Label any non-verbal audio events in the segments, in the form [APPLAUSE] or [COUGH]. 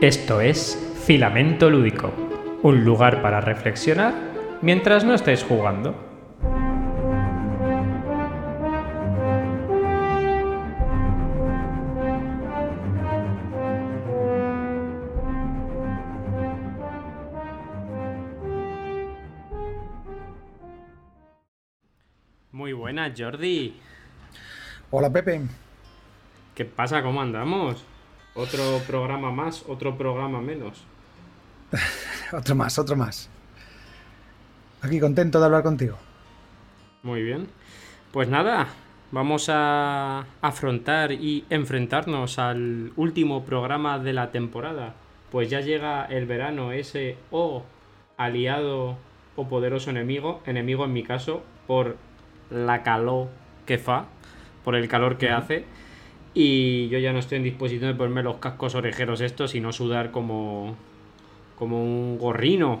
Esto es Filamento Lúdico, un lugar para reflexionar mientras no estáis jugando. Muy buenas, Jordi. Hola Pepe. ¿Qué pasa? ¿Cómo andamos? Otro programa más, otro programa menos. [LAUGHS] otro más, otro más. Aquí contento de hablar contigo. Muy bien. Pues nada, vamos a afrontar y enfrentarnos al último programa de la temporada. Pues ya llega el verano, ese o aliado o poderoso enemigo, enemigo en mi caso, por la calor que fa, por el calor que hace. Y yo ya no estoy en disposición de ponerme los cascos orejeros estos y no sudar como, como un gorrino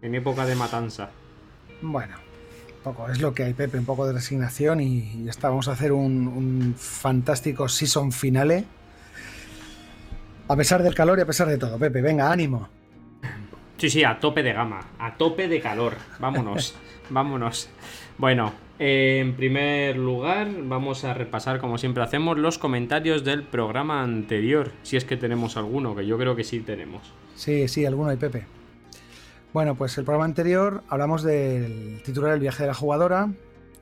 en época de matanza. Bueno, poco, es lo que hay, Pepe, un poco de resignación y ya está. Vamos a hacer un, un fantástico season finale. A pesar del calor y a pesar de todo, Pepe, venga, ánimo. Sí, sí, a tope de gama, a tope de calor. Vámonos, [LAUGHS] vámonos. Bueno, en primer lugar, vamos a repasar, como siempre hacemos, los comentarios del programa anterior, si es que tenemos alguno, que yo creo que sí tenemos. Sí, sí, alguno hay, Pepe. Bueno, pues el programa anterior hablamos del titular El viaje de la jugadora,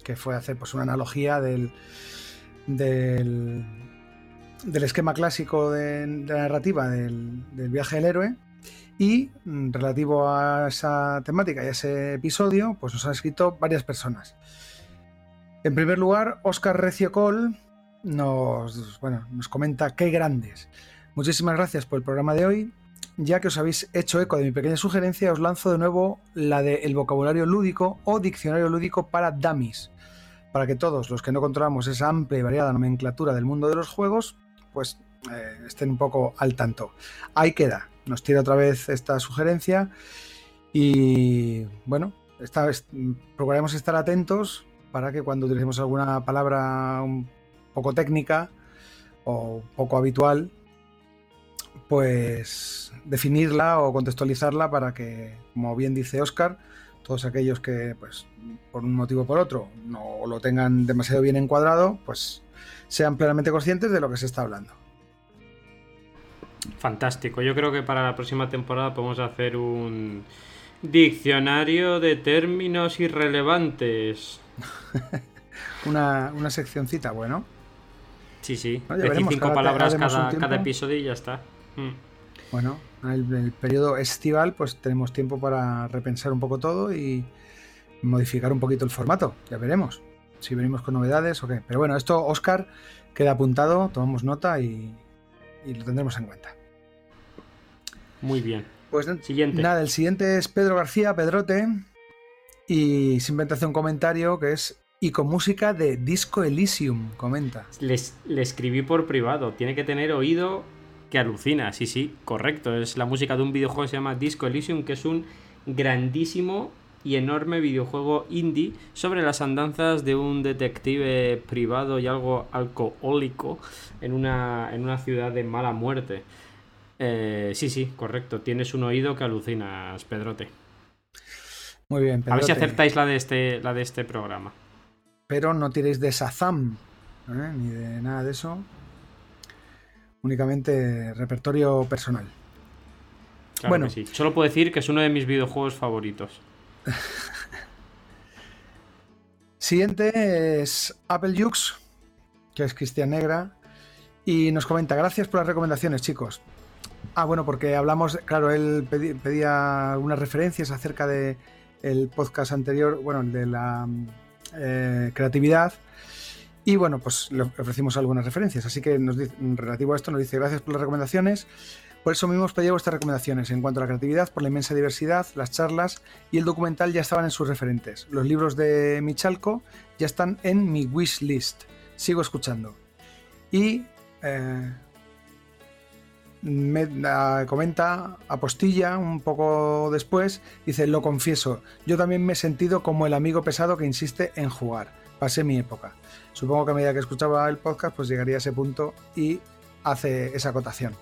que fue hacer pues, una analogía del, del, esquema clásico de, de la narrativa del, del viaje del héroe. Y mm, relativo a esa temática y a ese episodio, pues nos han escrito varias personas. En primer lugar, Oscar Recio Col nos, bueno, nos comenta qué grandes. Muchísimas gracias por el programa de hoy. Ya que os habéis hecho eco de mi pequeña sugerencia, os lanzo de nuevo la de el vocabulario lúdico o diccionario lúdico para dummies, para que todos los que no controlamos esa amplia y variada nomenclatura del mundo de los juegos, pues eh, estén un poco al tanto. Ahí queda, nos tira otra vez esta sugerencia y bueno, esta vez procuraremos estar atentos para que cuando utilicemos alguna palabra un poco técnica o poco habitual, pues definirla o contextualizarla para que, como bien dice Oscar, todos aquellos que, pues, por un motivo o por otro, no lo tengan demasiado bien encuadrado, pues sean plenamente conscientes de lo que se está hablando. Fantástico. Yo creo que para la próxima temporada podemos hacer un diccionario de términos irrelevantes. [LAUGHS] una, una seccioncita, bueno. Sí, sí. No, ya Decir veremos, cinco cada- palabras haremos un cada, cada episodio y ya está. Mm. Bueno, en el, el periodo estival, pues tenemos tiempo para repensar un poco todo y modificar un poquito el formato. Ya veremos si venimos con novedades o qué. Pero bueno, esto, Oscar, queda apuntado, tomamos nota y, y lo tendremos en cuenta. Muy bien. Pues Siguiente. nada, el siguiente es Pedro García, Pedrote, y simplemente hace un comentario que es y con música de Disco Elysium, comenta. Les, le escribí por privado. Tiene que tener oído que alucina. Sí, sí, correcto. Es la música de un videojuego que se llama Disco Elysium, que es un grandísimo y enorme videojuego indie sobre las andanzas de un detective privado y algo alcohólico en una, en una ciudad de mala muerte. Eh, sí, sí, correcto. Tienes un oído que alucinas, Pedrote. Muy bien, A ver si acertáis la de este, la de este programa. pero no tiréis de Shazam, ¿eh? ni de nada de eso. Únicamente repertorio personal. Claro Bueno. que sí. Solo puedo decir que es uno de mis videojuegos favoritos. [LAUGHS] Siguiente es Apple Jux, que es Cristian Negra, y nos comenta, gracias por las recomendaciones, chicos. Ah, bueno, porque hablamos, claro, él pedía algunas referencias acerca de el podcast anterior, bueno, el de la mm, eh, creatividad. Y bueno, pues le ofrecimos algunas referencias. Así que nos dice- relativo a esto nos dice gracias por las recomendaciones. Por eso mismo os pedía vuestras recomendaciones en cuanto a la creatividad, por la inmensa diversidad, las charlas y el documental ya estaban en sus referentes. Los libros de Michalco ya están en mi wish list. Sigo escuchando. Y eh, me comenta Apostilla un poco después, dice, lo confieso, yo también me he sentido como el amigo pesado que insiste en jugar. Pasé mi época. Supongo que a medida que escuchaba el podcast, pues llegaría a ese punto y hace esa acotación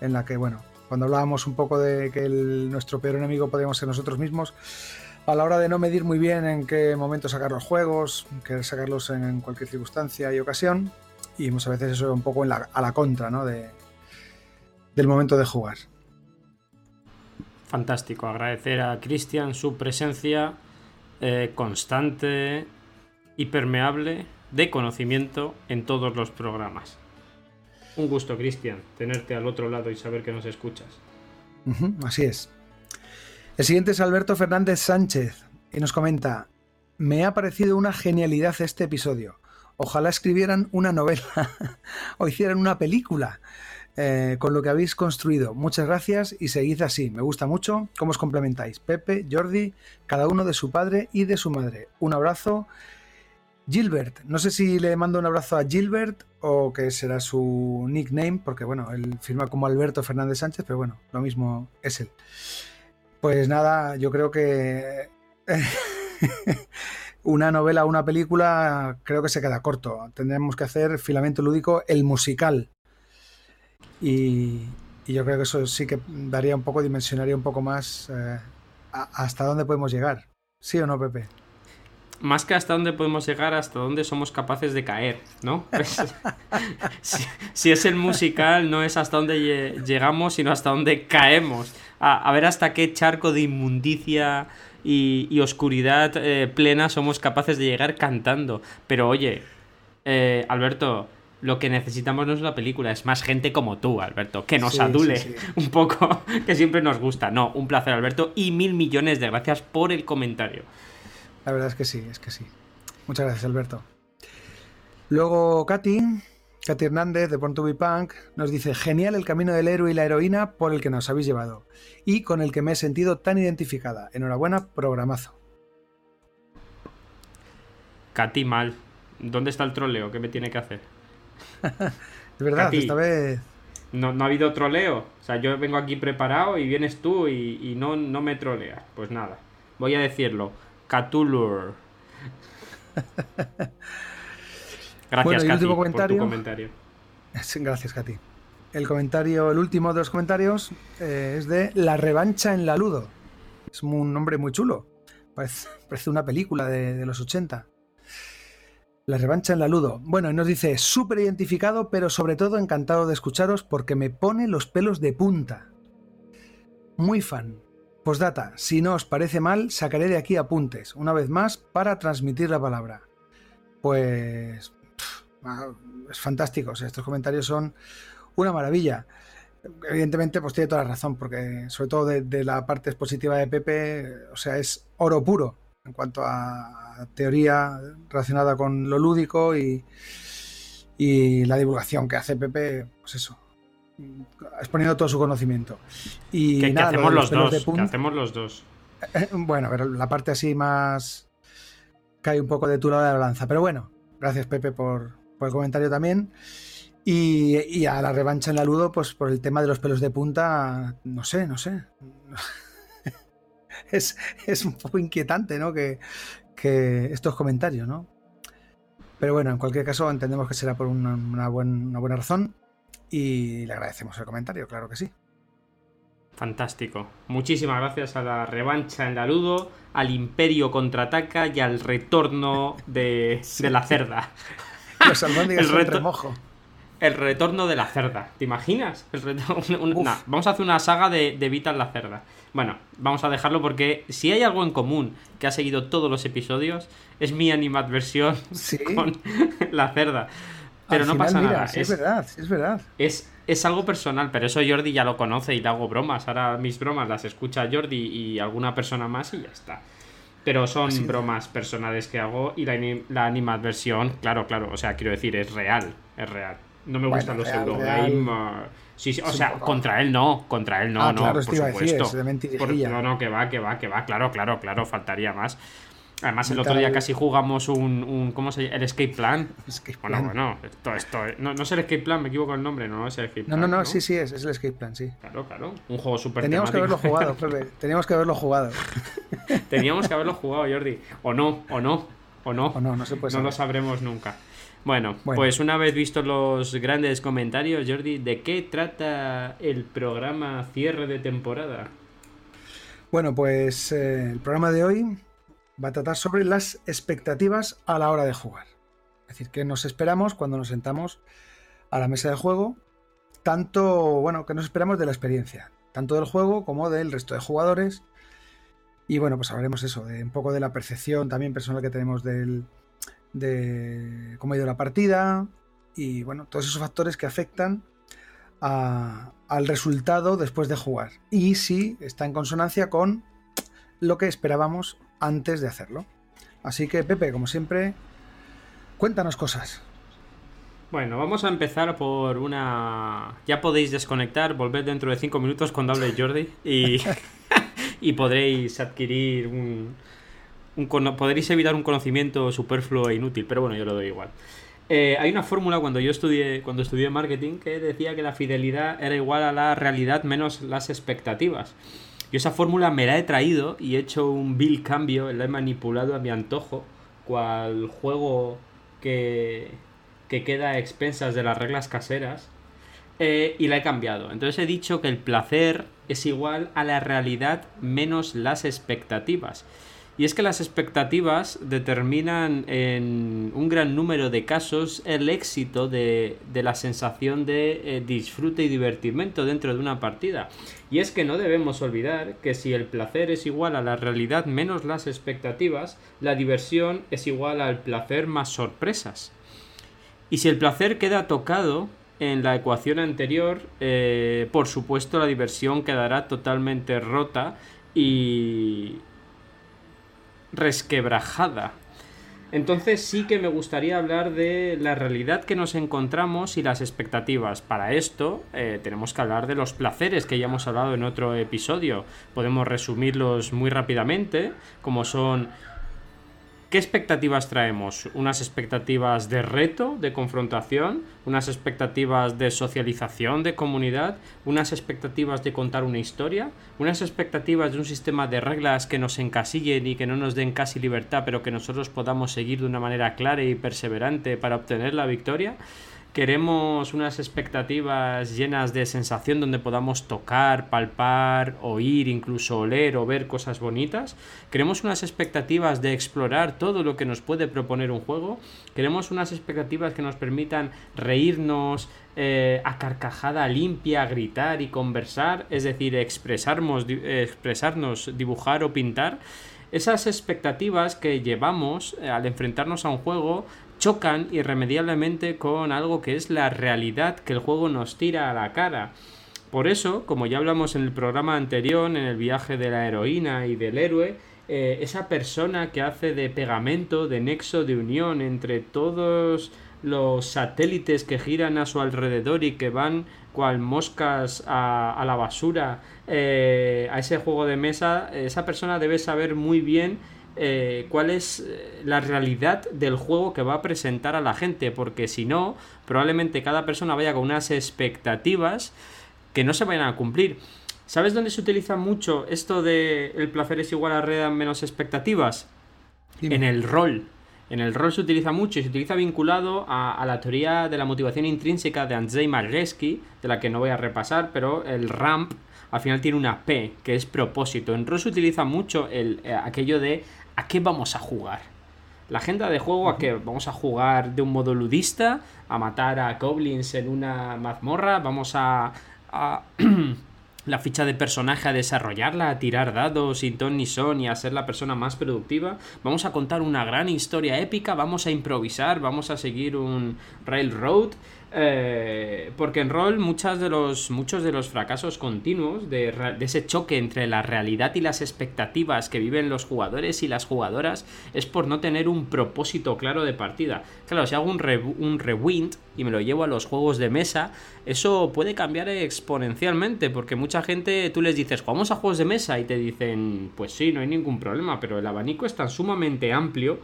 en la que, bueno, cuando hablábamos un poco de que nuestro peor enemigo podríamos ser nosotros mismos, a la hora de no medir muy bien en qué momento sacar los juegos, querer sacarlos en cualquier circunstancia y ocasión, y muchas veces eso es un poco a la contra ¿no? de, del momento de jugar. Fantástico, agradecer a Cristian su presencia eh, constante y permeable de conocimiento en todos los programas. Un gusto, Cristian, tenerte al otro lado y saber que nos escuchas. así es. El siguiente es Alberto Fernández Sánchez y nos comenta, me ha parecido una genialidad este episodio. Ojalá escribieran una novela [LAUGHS] o hicieran una película eh, con lo que habéis construido. Muchas gracias y seguid así. Me gusta mucho cómo os complementáis. Pepe, Jordi, cada uno de su padre y de su madre. Un abrazo. Gilbert, no sé si le mando un abrazo a Gilbert o que será su nickname, porque bueno, él firma como Alberto Fernández Sánchez, pero bueno, lo mismo es él. Pues nada, yo creo que [LAUGHS] una novela una película creo que se queda corto. Tendremos que hacer Filamento Lúdico, el musical. Y, yo creo que eso sí que daría un poco, dimensionaría un poco más eh, hasta dónde podemos llegar. ¿Sí o no, Pepe? Más que hasta dónde podemos llegar, hasta dónde somos capaces de caer, ¿no? [LAUGHS] si, es el musical, no es hasta dónde llegamos, sino hasta dónde caemos. A, ver hasta qué charco de inmundicia y, oscuridad eh, plena somos capaces de llegar cantando. Pero oye, eh, Alberto, lo que necesitamos no es una película, es más gente como tú, Alberto, que nos adule [LAUGHS] un poco, que siempre nos gusta. No, un placer, Alberto, y mil millones de gracias por el comentario. La verdad es que sí, es que sí. Muchas gracias, Alberto. Luego, Katy, Katy Hernández de Born to Punk, nos dice: Genial el camino del héroe y la heroína por el que nos habéis llevado y con el que me he sentido tan identificada. Enhorabuena, programazo. Katy, mal. ¿Dónde está el troleo? ¿Qué me tiene que hacer? Es verdad, esta vez. No, no, ha habido troleo. O sea, yo vengo aquí preparado y vienes tú y, no, no me troleas. Pues nada, voy a decirlo. Catulur. [LAUGHS] Gracias, Katy, por tu comentario. [LAUGHS] Gracias, Katy. El comentario, el último de los comentarios eh, es de La revancha en la Ludo. Es un nombre muy chulo. Parece, [LAUGHS] una película de, de los 80. La revancha en la Ludo. Bueno, y nos dice, súper identificado, pero sobre todo encantado de escucharos porque me pone los pelos de punta. Muy fan. Postdata, si no os parece mal, sacaré de aquí apuntes, una vez más, para transmitir la palabra. Pues... Ah, es fantástico, estos comentarios son una maravilla. Evidentemente, pues tiene toda la razón, porque sobre todo de, de la parte expositiva de Pepe, o sea, es oro puro en cuanto a teoría relacionada con lo lúdico y, y la divulgación que hace Pepe, pues eso, exponiendo todo su conocimiento. Y que, hacemos los, dos, hacemos los dos. Bueno, pero la parte así más cae un poco de tu lado de la balanza. Pero bueno, gracias Pepe por, por el comentario también. Y, y, a la revancha en la Ludo, pues por el tema de los pelos de punta, no sé, no sé. [LAUGHS] [LAUGHS] es, un poco inquietante, ¿no? Que, estos comentarios, ¿no? Pero bueno, en cualquier caso entendemos que será por una, buena razón y le agradecemos el comentario, claro que sí. Fantástico. Muchísimas gracias a la revancha en la Ludo, al Imperio contraataca y al retorno de, [LAUGHS] la cerda. [LAUGHS] Los el remojo. El retorno de la cerda. ¿Te imaginas? vamos a hacer una saga de, de Vital la cerda. Bueno, vamos a dejarlo porque si hay algo en común que ha seguido todos los episodios, es mi animadversión [LAUGHS] con la cerda. Pero no pasa nada. es, verdad, es verdad. Es, es algo personal, pero eso Jordi ya lo conoce y le hago bromas. Ahora mis bromas las escucha Jordi y alguna persona más y ya está. Pero son bromas personales que hago y la, la animadversión, claro, claro, o sea, quiero decir, es real, es real. No me gustan los pseudogames. Sí, o sea, contra él no, contra él no, ah, no, por supuesto. no, no, que va, que va, que va, claro, claro, claro, faltaría más. Además, el otro día casi jugamos un, un ¿cómo se llama? El Escape Plan. Escape plan. Bueno, bueno, esto, esto, no, no es el Escape Plan, me equivoco el nombre, no, es el Escape Plan. No, no, no, sí, sí, es, es el Escape Plan, sí. Claro, claro, un juego súper Teníamos que haberlo jugado, Pepe, [LAUGHS] teníamos que haberlo jugado. Teníamos que haberlo jugado, Jordi. O no, o no. ¿O no? O no, no se puede No lo sabremos nunca. Bueno, pues una vez vistos los grandes comentarios, Jordi, ¿de qué trata el programa cierre de temporada? Bueno, pues eh, el programa de hoy va a tratar sobre las expectativas a la hora de jugar. Es decir, qué nos esperamos cuando nos sentamos a la mesa de juego, tanto, bueno, que nos esperamos de la experiencia, tanto del juego como del resto de jugadores. Y bueno, pues hablaremos eso, de un poco de la percepción también personal que tenemos del, de cómo ha ido la partida y bueno, todos esos factores que afectan al resultado después de jugar y si está en consonancia con lo que esperábamos antes de hacerlo. Así que Pepe, como siempre, cuéntanos cosas. Bueno, vamos a empezar por una... Ya podéis desconectar, volver dentro de 5 minutos cuando hable Jordi y, [LAUGHS] [LAUGHS] y podréis adquirir un, podréis evitar un conocimiento superfluo e inútil, pero bueno, yo lo doy igual. Eh, hay una fórmula cuando yo estudié, cuando estudié marketing que decía que la fidelidad era igual a la realidad menos las expectativas. Yo esa fórmula me la he traído y he hecho un bill cambio, la he manipulado a mi antojo, cual juego que, que queda a expensas de las reglas caseras, eh, y la he cambiado. Entonces he dicho que el placer es igual a la realidad menos las expectativas. Y es que las expectativas determinan en un gran número de casos el éxito de, la sensación de eh, disfrute y divertimento dentro de una partida. Y es que no debemos olvidar que si el placer es igual a la realidad menos las expectativas, la diversión es igual al placer más sorpresas. Y si el placer queda tocado en la ecuación anterior, eh, por supuesto la diversión quedará totalmente rota y, resquebrajada. Entonces sí que me gustaría hablar de la realidad que nos encontramos y las expectativas. Para esto eh, tenemos que hablar de los placeres que ya hemos hablado en otro episodio. Podemos resumirlos muy rápidamente, como son ¿Qué expectativas traemos? Unas expectativas de reto, de confrontación, unas expectativas de socialización, de comunidad, unas expectativas de contar una historia, unas expectativas de un sistema de reglas que nos encasillen y que no nos den casi libertad, pero que nosotros podamos seguir de una manera clara y perseverante para obtener la victoria. Queremos unas expectativas llenas de sensación donde podamos tocar, palpar, oír, incluso oler o ver cosas bonitas. Queremos unas expectativas de explorar todo lo que nos puede proponer un juego. Queremos unas expectativas que nos permitan reírnos eh, a carcajada limpia, gritar y conversar, es decir, expresarnos, expresarnos, dibujar o pintar esas expectativas que llevamos eh, al enfrentarnos a un juego chocan irremediablemente con algo que es la realidad que el juego nos tira a la cara. Por eso, como ya hablamos en el programa anterior, en el viaje de la heroína y del héroe, eh, esa persona que hace de pegamento, de nexo de unión entre todos los satélites que giran a su alrededor y que van cual moscas a, la basura eh, a ese juego de mesa, esa persona debe saber muy bien eh, cuál es eh, la realidad del juego que va a presentar a la gente, porque si no, probablemente cada persona vaya con unas expectativas que no se vayan a cumplir. ¿Sabes dónde se utiliza mucho esto de el placer es igual a red menos expectativas? En el rol. En el rol se utiliza mucho y se utiliza vinculado a, la teoría de la motivación intrínseca de Andrzej Margeski, de la que no voy a repasar, pero el RAMP al final tiene una P, que es propósito. En rol se utiliza mucho el, eh, aquello de ¿a qué vamos a jugar? La agenda de juego a qué vamos a jugar de un modo ludista, a matar a goblins en una mazmorra, vamos a, [CLEARS THROAT] la ficha de personaje a desarrollarla, a tirar dados sin ton ni son y a ser la persona más productiva. Vamos a contar una gran historia épica, vamos a improvisar, vamos a seguir un railroad. Eh, porque en rol muchas de los, muchos de los fracasos continuos, de, ese choque entre la realidad y las expectativas que viven los jugadores y las jugadoras, es por no tener un propósito claro de partida. Claro, si hago un, un rewind y me lo llevo a los juegos de mesa, eso puede cambiar exponencialmente, porque mucha gente tú les dices, jugamos a juegos de mesa y te dicen, pues sí, no hay ningún problema, pero el abanico es tan sumamente amplio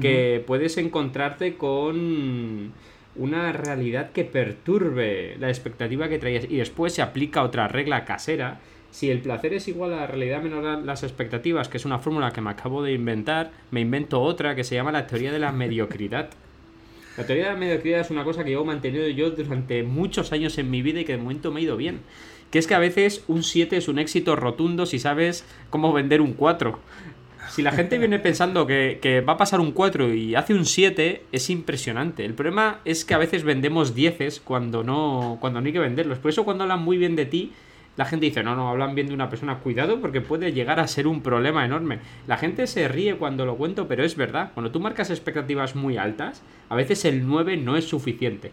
que puedes encontrarte con una realidad que perturbe la expectativa que traías y después se aplica otra regla casera si el placer es igual a la realidad menos las expectativas, que es una fórmula que me acabo de inventar, me invento otra que se llama la teoría de la mediocridad. La teoría de la mediocridad es una cosa que llevo mantenido yo durante muchos años en mi vida y que de momento me ha ido bien. Que es que a veces un 7 es un éxito rotundo si sabes cómo vender un 4. Si la gente viene pensando que, va a pasar un 4 y hace un 7, es impresionante. El problema es que a veces vendemos 10 cuando no, cuando no hay que venderlos. Por eso cuando hablan muy bien de ti, la gente dice, no, no, hablan bien de una persona, cuidado porque puede llegar a ser un problema enorme. La gente se ríe cuando lo cuento, pero es verdad, cuando tú marcas expectativas muy altas, a veces el 9 no es suficiente.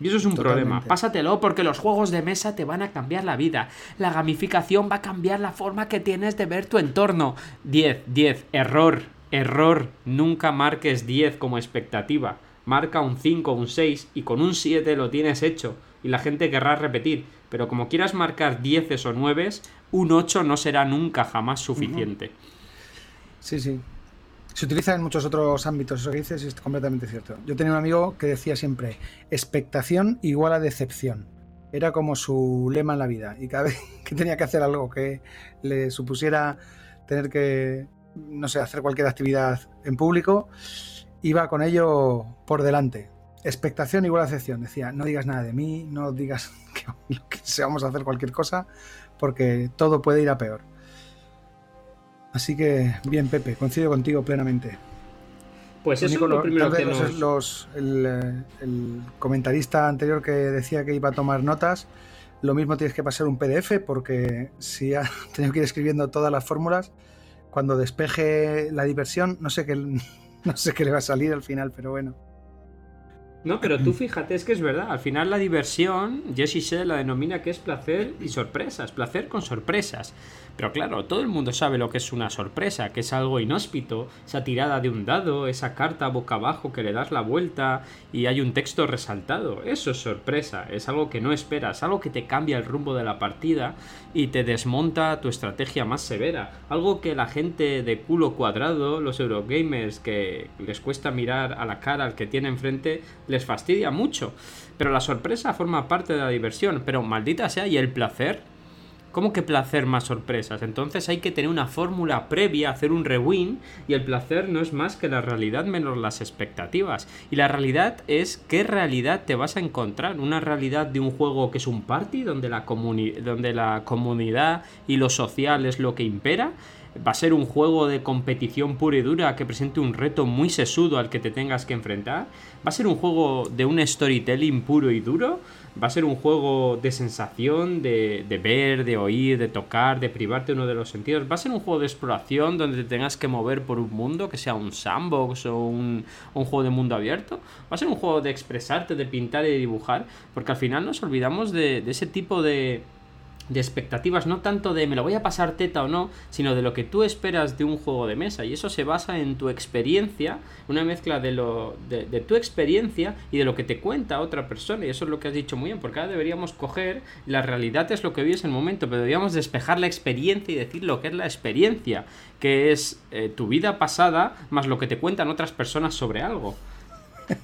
Y eso es un problema. Pásatelo porque los juegos de mesa te van a cambiar la vida. La gamificación va a cambiar la forma que tienes de ver tu entorno. 10, 10, error, error. Nunca marques 10 como expectativa. Marca un 5, un 6 y con un 7 lo tienes hecho. Y la gente querrá repetir. Pero como quieras marcar 10 o 9, un 8 no será nunca jamás suficiente. Sí, sí. Se utiliza en muchos otros ámbitos, eso que dices es completamente cierto. Yo tenía un amigo que decía siempre, expectación igual a decepción. Era como su lema en la vida. Y cada [LAUGHS] vez que tenía que hacer algo que le supusiera tener que, no sé, hacer cualquier actividad en público, iba con ello por delante. Expectación igual a decepción. Decía, no digas nada de mí, no digas [LAUGHS] que, que vamos a hacer cualquier cosa, porque todo puede ir a peor. Así que, bien, Pepe, coincido contigo plenamente. Pues eso es lo primero que los, eh, el, comentarista anterior que decía que iba a tomar notas, lo mismo tienes que pasar un PDF porque si ha [LAUGHS] tenido que ir escribiendo todas las fórmulas, cuando despeje la diversión, no sé qué, [LAUGHS] no sé qué le va a salir al final, pero bueno. No, pero tú fíjate, es que es verdad. Al final la diversión, Jesse Shell la denomina que es placer y sorpresas. Placer con sorpresas. Pero claro, todo el mundo sabe lo que es una sorpresa, que es algo inhóspito, esa tirada de un dado, esa carta boca abajo que le das la vuelta y hay un texto resaltado. Eso es sorpresa, es algo que no esperas, algo que te cambia el rumbo de la partida y te desmonta tu estrategia más severa. Algo que la gente de culo cuadrado, los Eurogamers que les cuesta mirar a la cara al que tiene enfrente, les fastidia mucho. Pero la sorpresa forma parte de la diversión, pero maldita sea y el placer ¿Cómo que placer más sorpresas? Entonces hay que tener una fórmula previa, hacer un rewind y el placer no es más que la realidad menos las expectativas. Y la realidad es qué realidad te vas a encontrar. Una realidad de un juego que es un party donde la, donde la comunidad y lo social es lo que impera va a ser un juego de competición pura y dura que presente un reto muy sesudo al que te tengas que enfrentar. Va a ser un juego de un storytelling puro y duro va a ser un juego de sensación, de, ver, de oír, de tocar, de privarte uno de los sentidos. Va a ser un juego de exploración donde te tengas que mover por un mundo, que sea un sandbox o un, juego de mundo abierto. Va a ser un juego de expresarte, de pintar y de dibujar, porque al final nos olvidamos de ese tipo de, de expectativas, no tanto de me lo voy a pasar teta o no, sino de lo que tú esperas de un juego de mesa. Y eso se basa en tu experiencia, una mezcla de, lo, de, tu experiencia y de lo que te cuenta otra persona. Y eso es lo que has dicho muy bien, porque ahora deberíamos coger, la realidad es lo que vives en el momento, pero deberíamos despejar la experiencia y decir lo que es la experiencia, que es eh, tu vida pasada más lo que te cuentan otras personas sobre algo.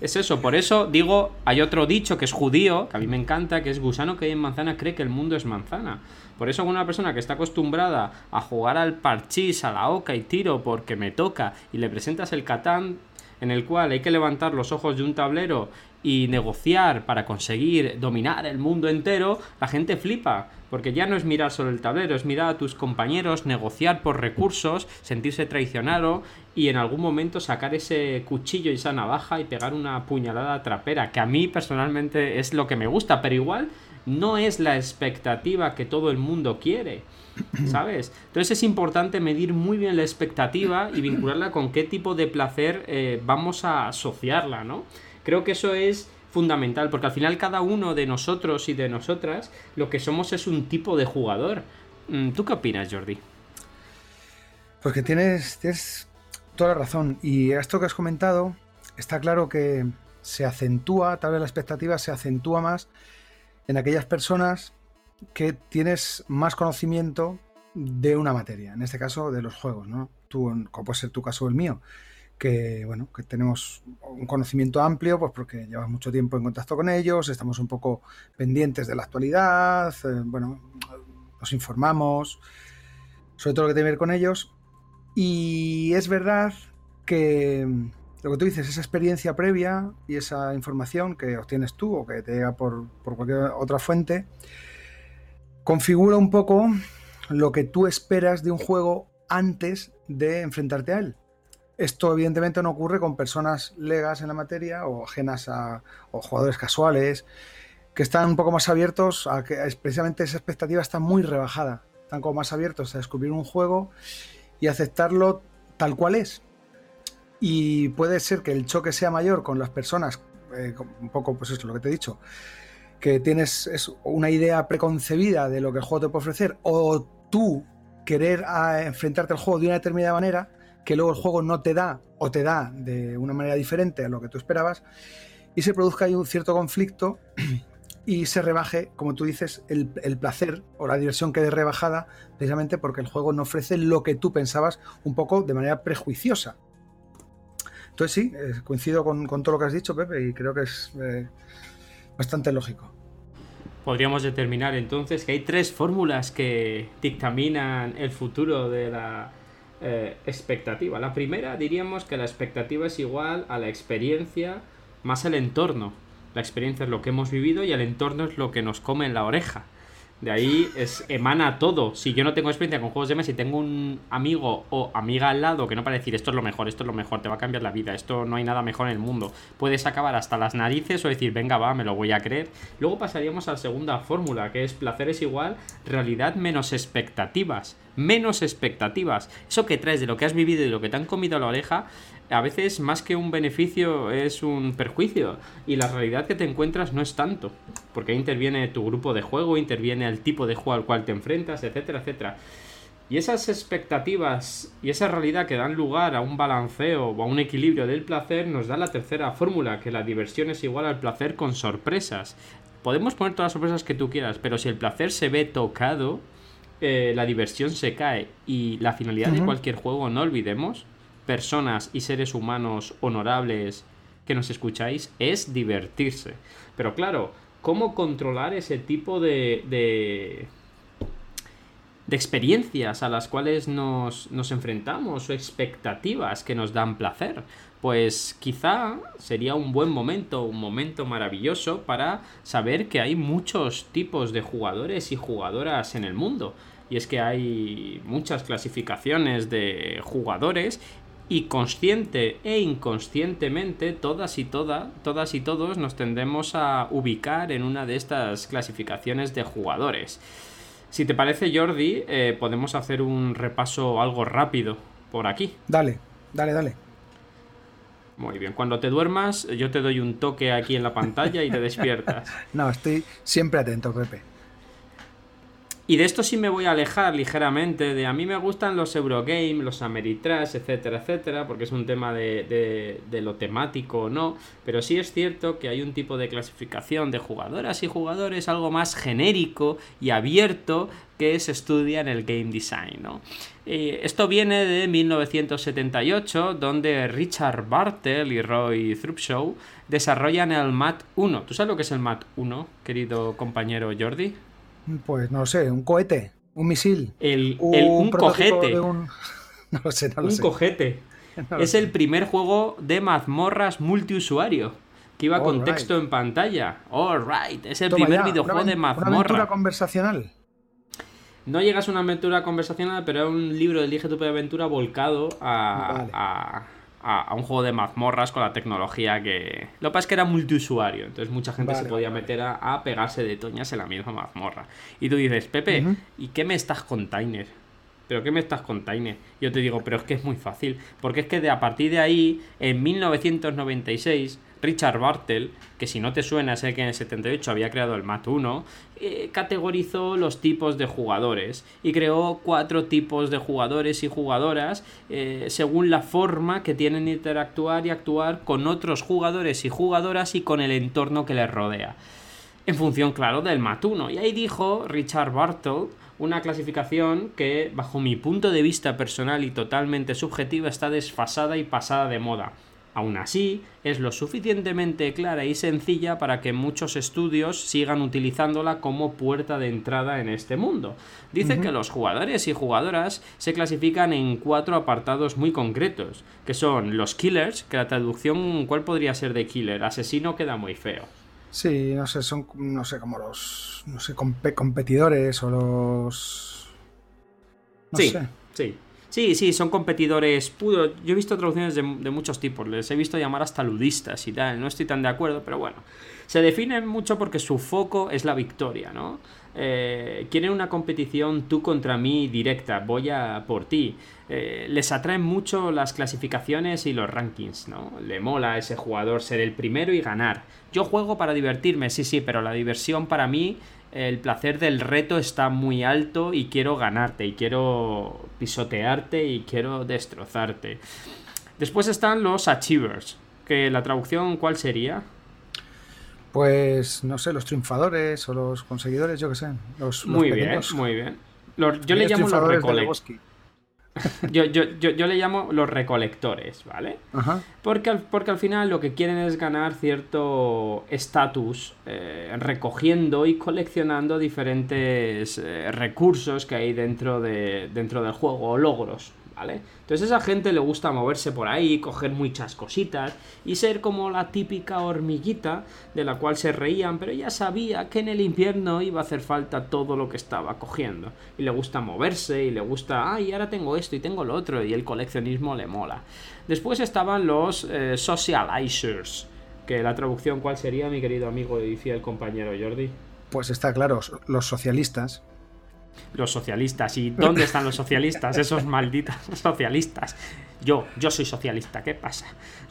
Es eso, por eso digo, hay otro dicho que es judío, que a mí me encanta, que es gusano que hay en manzana cree que el mundo es manzana. Por eso una persona que está acostumbrada a jugar al parchís, a la oca y tiro porque me toca y le presentas el catán en el cual hay que levantar los ojos de un tablero y negociar para conseguir dominar el mundo entero, la gente flipa, porque ya no es mirar solo el tablero, es mirar a tus compañeros, negociar por recursos, sentirse traicionado y en algún momento sacar ese cuchillo y esa navaja y pegar una puñalada trapera, que a mí personalmente es lo que me gusta, pero igual no es la expectativa que todo el mundo quiere. [CLEARS THROAT] ¿Sabes? Entonces es importante medir muy bien la expectativa y vincularla con qué tipo de placer eh, vamos a asociarla, ¿no? Creo que eso es fundamental, porque al final cada uno de nosotros y de nosotras lo que somos es un tipo de jugador. Mm, ¿Tú qué opinas, Jordi? Porque tienes, tienes toda la razón. Y esto que has comentado, está claro que se acentúa, tal vez la expectativa se acentúa más en aquellas personas que tienes más conocimiento de una materia, en este caso de los juegos, ¿no? Tú, como puede ser tu caso o el mío que bueno, que tenemos un conocimiento amplio, pues porque llevamos mucho tiempo en contacto con ellos, estamos un poco pendientes de la actualidad, eh, bueno, nos informamos sobre todo lo que tiene que ver con ellos. Y es verdad que lo que tú dices, esa experiencia previa y esa información que obtienes tú o que te llega por, por cualquier otra fuente, configura un poco lo que tú esperas de un juego antes de enfrentarte a él. Esto evidentemente no ocurre con personas legas en la materia o ajenas a o jugadores casuales que están un poco más abiertos a que precisamente esa expectativa está muy rebajada. Están como más abiertos a descubrir un juego y aceptarlo tal cual es. Y puede ser que el choque sea mayor con las personas, eh, un poco pues eso, lo que te he dicho, que tienes una idea preconcebida de lo que el juego te puede ofrecer, o tú querer enfrentarte al juego de una determinada manera, que luego el juego no te da o te da de una manera diferente a lo que tú esperabas, y se produzca ahí un cierto conflicto [CLEARS THROAT] y se rebaje, como tú dices, el, placer o la diversión quede rebajada precisamente porque el juego no ofrece lo que tú pensabas un poco de manera prejuiciosa. Entonces sí, eh, coincido con, todo lo que has dicho, Pepe, y creo que es eh, bastante lógico. Podríamos determinar entonces que hay tres fórmulas que dictaminan el futuro de la eh, expectativa. La primera diríamos que la expectativa es igual a la experiencia más el entorno. La experiencia es lo que hemos vivido y el entorno es lo que nos come en la oreja. De ahí es, emana todo. Si yo no tengo experiencia con juegos de mesa y tengo un amigo o amiga al lado que no para decir esto es lo mejor, esto es lo mejor, te va a cambiar la vida, esto no hay nada mejor en el mundo, puedes acabar hasta las narices o decir, venga, va, me lo voy a creer. Luego pasaríamos a la segunda fórmula, que es placer es igual, realidad menos expectativas. Menos expectativas. Eso que traes de lo que has vivido y de lo que te han comido a la oreja a veces más que un beneficio es un perjuicio y la realidad que te encuentras no es tanto, porque ahí interviene tu grupo de juego, interviene el tipo de juego al cual te enfrentas, etcétera, etcétera. Y esas expectativas y esa realidad que dan lugar a un balanceo o a un equilibrio del placer nos da la tercera fórmula, que la diversión es igual al placer con sorpresas. Podemos poner todas las sorpresas que tú quieras, pero si el placer se ve tocado, eh, la diversión se cae. Y la finalidad de cualquier juego, no olvidemos, personas y seres humanos honorables que nos escucháis es divertirse. Pero claro, ¿cómo controlar ese tipo de, de, experiencias a las cuales nos, nos enfrentamos o expectativas que nos dan placer? Pues quizá sería un buen momento, un momento maravilloso para saber que hay muchos tipos de jugadores y jugadoras en el mundo. Y es que hay muchas clasificaciones de jugadores y consciente e inconscientemente todas y toda, todas y todos nos tendemos a ubicar en una de estas clasificaciones de jugadores. Si te parece, Jordi, eh, podemos hacer un repaso algo rápido por aquí. Dale, dale, dale. Muy bien, cuando te duermas, yo te doy un toque aquí en la pantalla y te [LAUGHS] despiertas. no, estoy siempre atento, Pepe. Y de esto sí me voy a alejar ligeramente, de a mí me gustan los Eurogame, los Ameritrash, etcétera, etcétera, porque es un tema de, de, lo temático o no, pero sí es cierto que hay un tipo de clasificación de jugadoras y jugadores algo más genérico y abierto que se estudia en el game design. ¿no? esto viene de 1978, donde Richard Bartel y Roy Thrupshaw desarrollan el MAT 1. ¿Tú sabes lo que es el MAT 1, querido compañero Jordi? Pues no sé, un cohete, un misil. El, un, cojete. Un... [LAUGHS] No lo sé, no lo un cojete. [LAUGHS] es el primer juego de mazmorras multiusuario que iba con texto en pantalla. All right, es el primer videojuego de mazmorra. ¿Una aventura conversacional? No llegas a una aventura conversacional, pero es un libro de Elige tu aventura volcado a, a, un juego de mazmorras con la tecnología que... Lo que pasa es que era multiusuario, entonces mucha gente se podía meter a, pegarse de toñas en la misma mazmorra. Y tú dices, Pepe, ¿y qué me estás con Tainer? ¿Pero qué me estás con Tainer? Yo te digo, pero es que es muy fácil, porque es que de a partir de ahí, en 1996, Richard Bartel, que si no te suena, sé que en el 78 había creado el MAT 1, eh, categorizó los tipos de jugadores y creó cuatro tipos de jugadores y jugadoras eh, según la forma que tienen de interactuar y actuar con otros jugadores y jugadoras y con el entorno que les rodea. En función, claro, del MAT 1. Y ahí dijo Richard Bartel una clasificación que, bajo mi punto de vista personal y totalmente subjetiva, está desfasada y pasada de moda Aún así, es lo suficientemente clara y sencilla para que muchos estudios sigan utilizándola como puerta de entrada en este mundo. Dice que los jugadores y jugadoras se clasifican en cuatro apartados muy concretos, que son los killers, que la traducción, ¿cuál podría ser de killer? Asesino queda muy feo. Sí, no sé, son, no sé, como los, no sé, competidores o los... sí, sí. Sí, sí, son competidores puros. Yo he visto traducciones de, muchos tipos, les he visto llamar hasta ludistas y tal, no estoy tan de acuerdo, pero bueno. Se definen mucho porque su foco es la victoria, ¿no? Eh, quieren una competición tú contra mí directa, voy a por ti. Eh, les atraen mucho las clasificaciones y los rankings, ¿no? Le mola a ese jugador ser el primero y ganar. Yo juego para divertirme, sí, sí, pero la diversión para mí el placer del reto está muy alto y quiero ganarte y quiero pisotearte y quiero destrozarte. Después están los achievers, que la traducción ¿cuál sería? Pues no sé, los triunfadores o los conseguidores, yo qué sé. Los, muy bien, muy bien. yo le llamo los recolectores. Yo, yo, yo, le llamo los recolectores, ¿vale? Porque, al, porque al final lo que quieren es ganar cierto estatus eh, recogiendo y coleccionando diferentes eh, recursos que hay dentro, de, dentro del juego o logros, ¿vale? Entonces esa gente le gusta moverse por ahí, coger muchas cositas y ser como la típica hormiguita de la cual se reían, pero ella sabía que en el invierno iba a hacer falta todo lo que estaba cogiendo. Y le gusta moverse y le gusta, ay, ahora tengo esto y tengo lo otro y el coleccionismo le mola. Después estaban los eh, socializers, que la traducción cuál sería, mi querido amigo y fiel compañero Jordi. Pues está claro, los socialistas los socialistas. ¿Y dónde están los socialistas? Esos [LAUGHS] malditos socialistas. Yo, yo soy socialista, ¿qué pasa?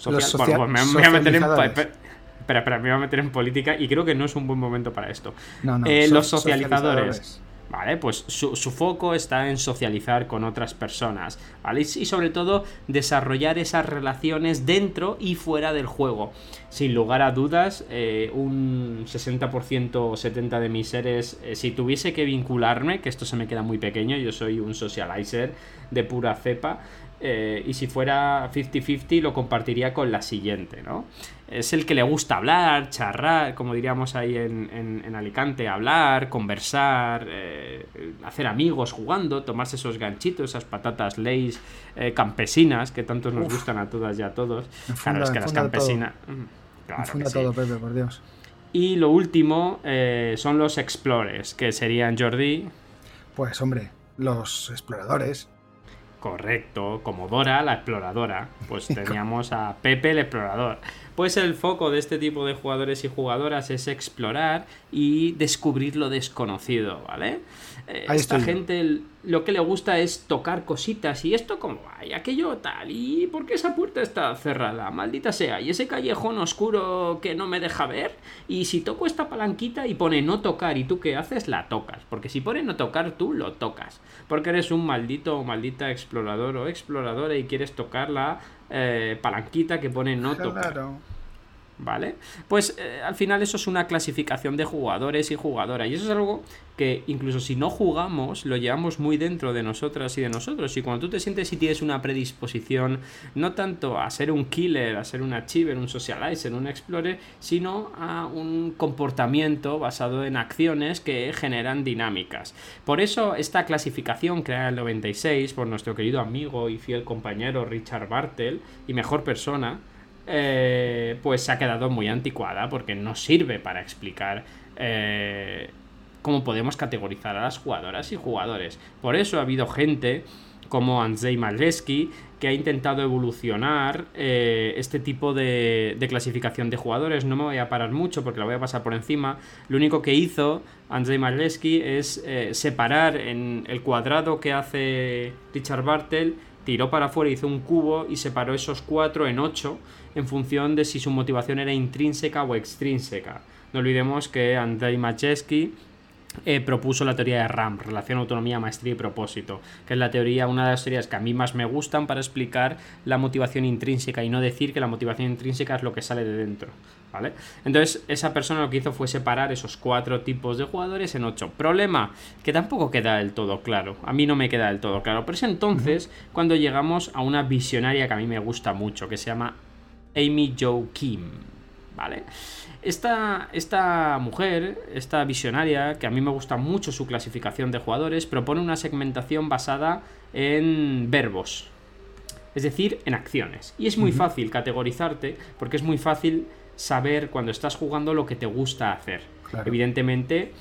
Bueno, pues me, voy a meter en... Espera, espera, me voy a meter en política y creo que no es un buen momento para esto. Eh, los socializadores. ¿Vale? Pues su, foco está en socializar con otras personas, ¿vale? Y, sobre todo desarrollar esas relaciones dentro y fuera del juego. Sin lugar a dudas, eh, un 60% o 70% de mis seres, eh, si tuviese que vincularme, que esto se me queda muy pequeño, yo soy un socializer de pura cepa, eh, y si fuera 50-50 lo compartiría con la siguiente, ¿no? Es el que le gusta hablar, charrar, como diríamos ahí en, Alicante, hablar, conversar, eh, hacer amigos jugando, tomarse esos ganchitos, esas patatas leis eh, campesinas que tanto nos gustan a todas y a todos. claro, es que las campesinas... Mm, claro todo, Pepe, por Dios. Y lo último son los explores, que serían Jordi. Pues hombre, los exploradores, Correcto, como Dora, la exploradora. Pues [LAUGHS] teníamos a Pepe, el explorador. Pues el foco de este tipo de jugadores y jugadoras es explorar y descubrir lo desconocido, ¿vale? Eh, esta gente lo que le gusta es tocar cositas y esto como va y aquello tal y por qué esa puerta está cerrada, maldita sea, y ese callejón oscuro que no me deja ver y si toco esta palanquita y pone no tocar y tú qué haces la tocas, porque si pone no tocar tú lo tocas, porque eres un maldito o maldita explorador o exploradora y quieres tocar la eh, palanquita que pone no tocar. ¿Vale? Pues eh, al final eso es una clasificación de jugadores y jugadoras. Y eso es algo que incluso si no jugamos, lo llevamos muy dentro de nosotras y de nosotros. Y cuando tú te sientes y tienes una predisposición, no tanto a ser un killer, a ser un achiever, un socializer, un explorer, sino a un comportamiento basado en acciones que generan dinámicas. Por eso esta clasificación creada en el 96 por nuestro querido amigo y fiel compañero Richard Bartel, y mejor persona, eh, pues se ha quedado muy anticuada porque no sirve para explicar eh, cómo podemos categorizar a las jugadoras y jugadores. Por eso ha habido gente como Andrzej Maleski que ha intentado evolucionar eh, este tipo de, clasificación de jugadores. No me voy a parar mucho porque lo voy a pasar por encima. Lo único que hizo Andrzej Maleski es separar en el cuadrado que hace Richard Bartel tiró para afuera, hizo un cubo y separó esos cuatro en ocho en función de si su motivación era intrínseca o extrínseca. No olvidemos que Andrei Macheski eh, propuso la teoría de RAM, relación autonomía, maestría y propósito, que es la teoría, una de las teorías que a mí más me gustan para explicar la motivación intrínseca y no decir que la motivación intrínseca es lo que sale de dentro. ¿Vale? Entonces, esa persona lo que hizo fue separar esos cuatro tipos de jugadores en ocho. Problema, que tampoco queda del todo claro. A mí no me queda del todo claro. Pero es entonces cuando llegamos a una visionaria que a mí me gusta mucho, que se llama Amy Jo Kim, ¿vale? Esta, esta, mujer, esta visionaria, que a mí me gusta mucho su clasificación de jugadores, propone una segmentación basada en verbos, es decir, en acciones. Y es muy fácil categorizarte porque es muy fácil saber cuando estás jugando lo que te gusta hacer. Evidentemente,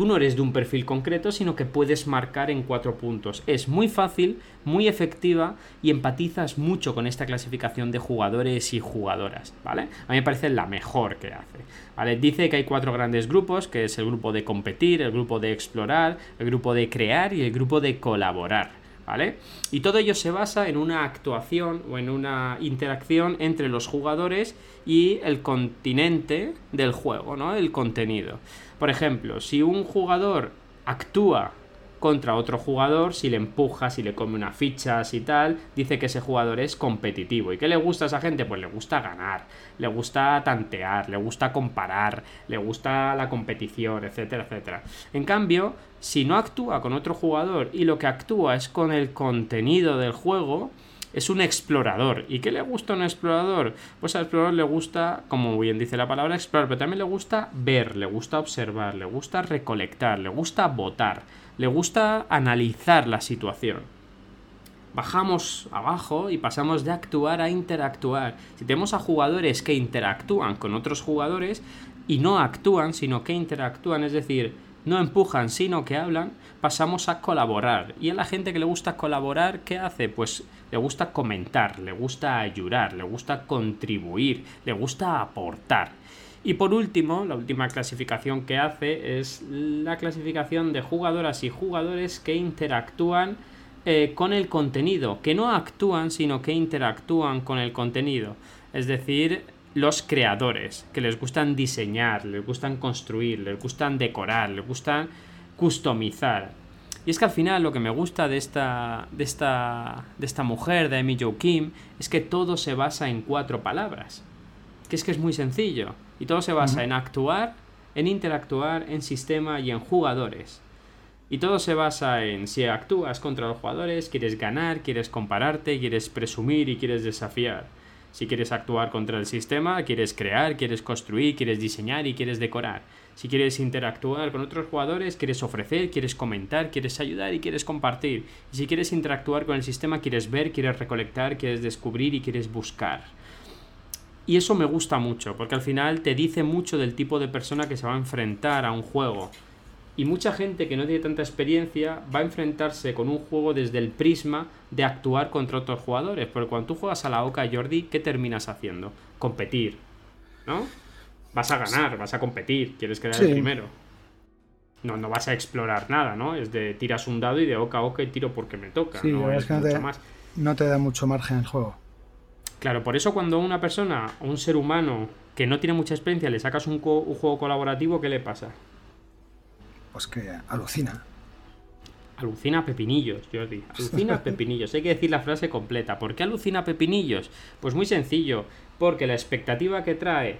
tú no eres de un perfil concreto, sino que puedes marcar en cuatro puntos. Es muy fácil, muy efectiva y empatizas mucho con esta clasificación de jugadores y jugadoras, ¿vale? A mí me parece la mejor que hace, ¿vale? Dice que hay cuatro grandes grupos, que es el grupo de competir, el grupo de explorar, el grupo de crear y el grupo de colaborar. ¿Vale? Y todo ello se basa en una actuación o en una interacción entre los jugadores y el continente del juego, ¿no? El contenido. Por ejemplo, si un jugador actúa contra otro jugador, si le empuja, si le come unas fichas y tal, dice que ese jugador es competitivo. ¿Y qué le gusta a esa gente? Pues le gusta ganar, le gusta tantear, le gusta comparar, le gusta la competición, etcétera, etcétera. En cambio, si no actúa con otro jugador y lo que actúa es con el contenido del juego, es un explorador. ¿Y qué le gusta a un explorador? Pues al explorador le gusta, como bien dice la palabra, explorar, pero también le gusta ver, le gusta observar, le gusta recolectar, le gusta votar, le gusta analizar la situación. Bajamos abajo y pasamos de actuar a interactuar. Si tenemos a jugadores que interactúan con otros jugadores y no actúan, sino que interactúan, es decir, no empujan, sino que hablan, pasamos a colaborar. Y a la gente que le gusta colaborar, ¿qué hace? Pues le gusta comentar, le gusta ayudar, le gusta contribuir, le gusta aportar. Y por último, la última clasificación que hace es la clasificación de jugadoras y jugadores que interactúan eh, con el contenido, que no actúan, sino que interactúan con el contenido. Es decir, los creadores, que les gustan diseñar, les gustan construir, les gustan decorar, les gustan customizar. Y es que al final lo que me gusta de esta, de esta, de esta mujer, de Amy Jo Kim, es que todo se basa en cuatro palabras. Que es que es muy sencillo. Y todo se basa en actuar, en interactuar, en sistema y en jugadores. Y todo se basa en si actúas contra los jugadores, quieres ganar, quieres compararte, quieres presumir y quieres desafiar. Si quieres actuar contra el sistema, quieres crear, quieres construir, quieres diseñar y quieres decorar. Si quieres interactuar con otros jugadores, quieres ofrecer, quieres comentar, quieres ayudar y quieres compartir. Y si quieres interactuar con el sistema, quieres ver, quieres recolectar, quieres descubrir y quieres buscar. Y eso me gusta mucho, porque al final te dice mucho del tipo de persona que se va a enfrentar a un juego. Y mucha gente que no tiene tanta experiencia va a enfrentarse con un juego desde el prisma de actuar contra otros jugadores. Porque cuando tú juegas a la Oca, Jordi, ¿qué terminas haciendo? Competir. ¿No? Vas a ganar, vas a competir, quieres quedar el primero. No, no vas a explorar nada, ¿no? Es de tiras un dado y de oca a oca y tiro porque me toca. no es, que no te, más. no te da mucho margen el juego. Claro, por eso cuando a una persona, un ser humano que no tiene mucha experiencia, le sacas un, un juego colaborativo, ¿qué le pasa? Pues que alucina. Alucina pepinillos, Jordi. Alucina [LAUGHS] pepinillos. Hay que decir la frase completa. ¿Por qué alucina pepinillos? Pues muy sencillo. Porque la expectativa que trae,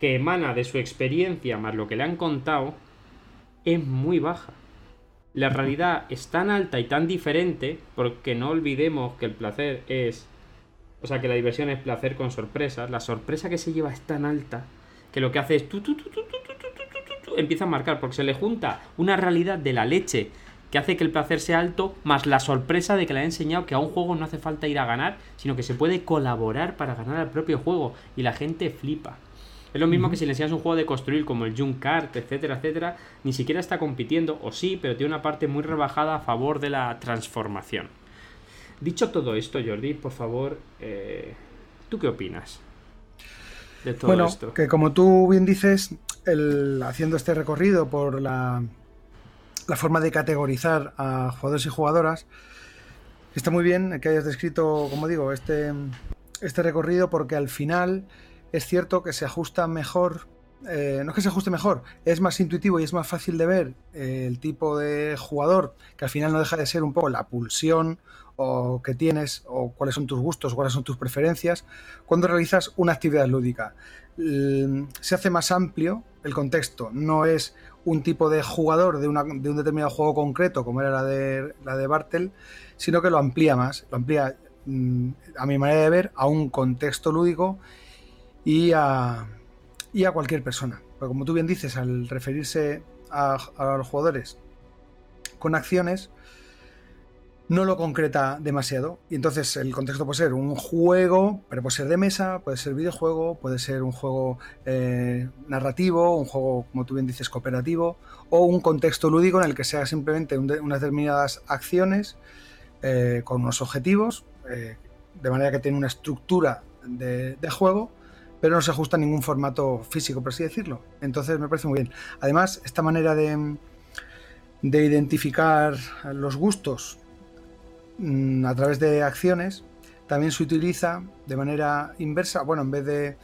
que emana de su experiencia más lo que le han contado, es muy baja. La realidad es tan alta y tan diferente, porque no olvidemos que el placer es. O sea, que la diversión es placer con sorpresas. La sorpresa que se lleva es tan alta que lo que hace es empieza a marcar, porque se le junta una realidad de la leche que hace que el placer sea alto, más la sorpresa de que le ha enseñado que a un juego no hace falta ir a ganar, sino que se puede colaborar para ganar al propio juego, y la gente flipa. Es lo mismo que si le enseñas un juego de construir como el Junkart, etcétera, etcétera, ni siquiera está compitiendo, o sí, pero tiene una parte muy rebajada a favor de la transformación. Dicho todo esto, Jordi, por favor, eh, ¿tú qué opinas? De todo bueno, que como tú bien dices, el, haciendo este recorrido por la, la forma de categorizar a jugadores y jugadoras, está muy bien que hayas descrito, como digo, este, este recorrido porque al final es cierto que se ajusta mejor, eh, no es que se ajuste mejor, es más intuitivo y es más fácil de ver el tipo de jugador que al final no deja de ser un poco la pulsión o que tienes o cuáles son tus gustos, cuáles son tus preferencias cuando realizas una actividad lúdica. Se hace más amplio el contexto, no es un tipo de jugador de, un determinado juego concreto como era la de, la de Bartel, sino que lo amplía más, lo amplía mm, a mi manera de ver, a un contexto lúdico y a, y a cualquier persona. Porque como tú bien dices, al referirse a, a los jugadores con acciones, no lo concreta demasiado. Y entonces el contexto puede ser un juego, pero puede ser de mesa, puede ser videojuego, puede ser un juego eh, narrativo, un juego, como tú bien dices, cooperativo, o un contexto lúdico en el que sea simplemente unas determinadas acciones eh, con unos objetivos, eh, de manera que tiene una estructura de, juego, pero no se ajusta a ningún formato físico, por así decirlo. Entonces me parece muy bien. Además, esta manera de, de identificar los gustos a través de acciones, también se utiliza de manera inversa, bueno, en vez de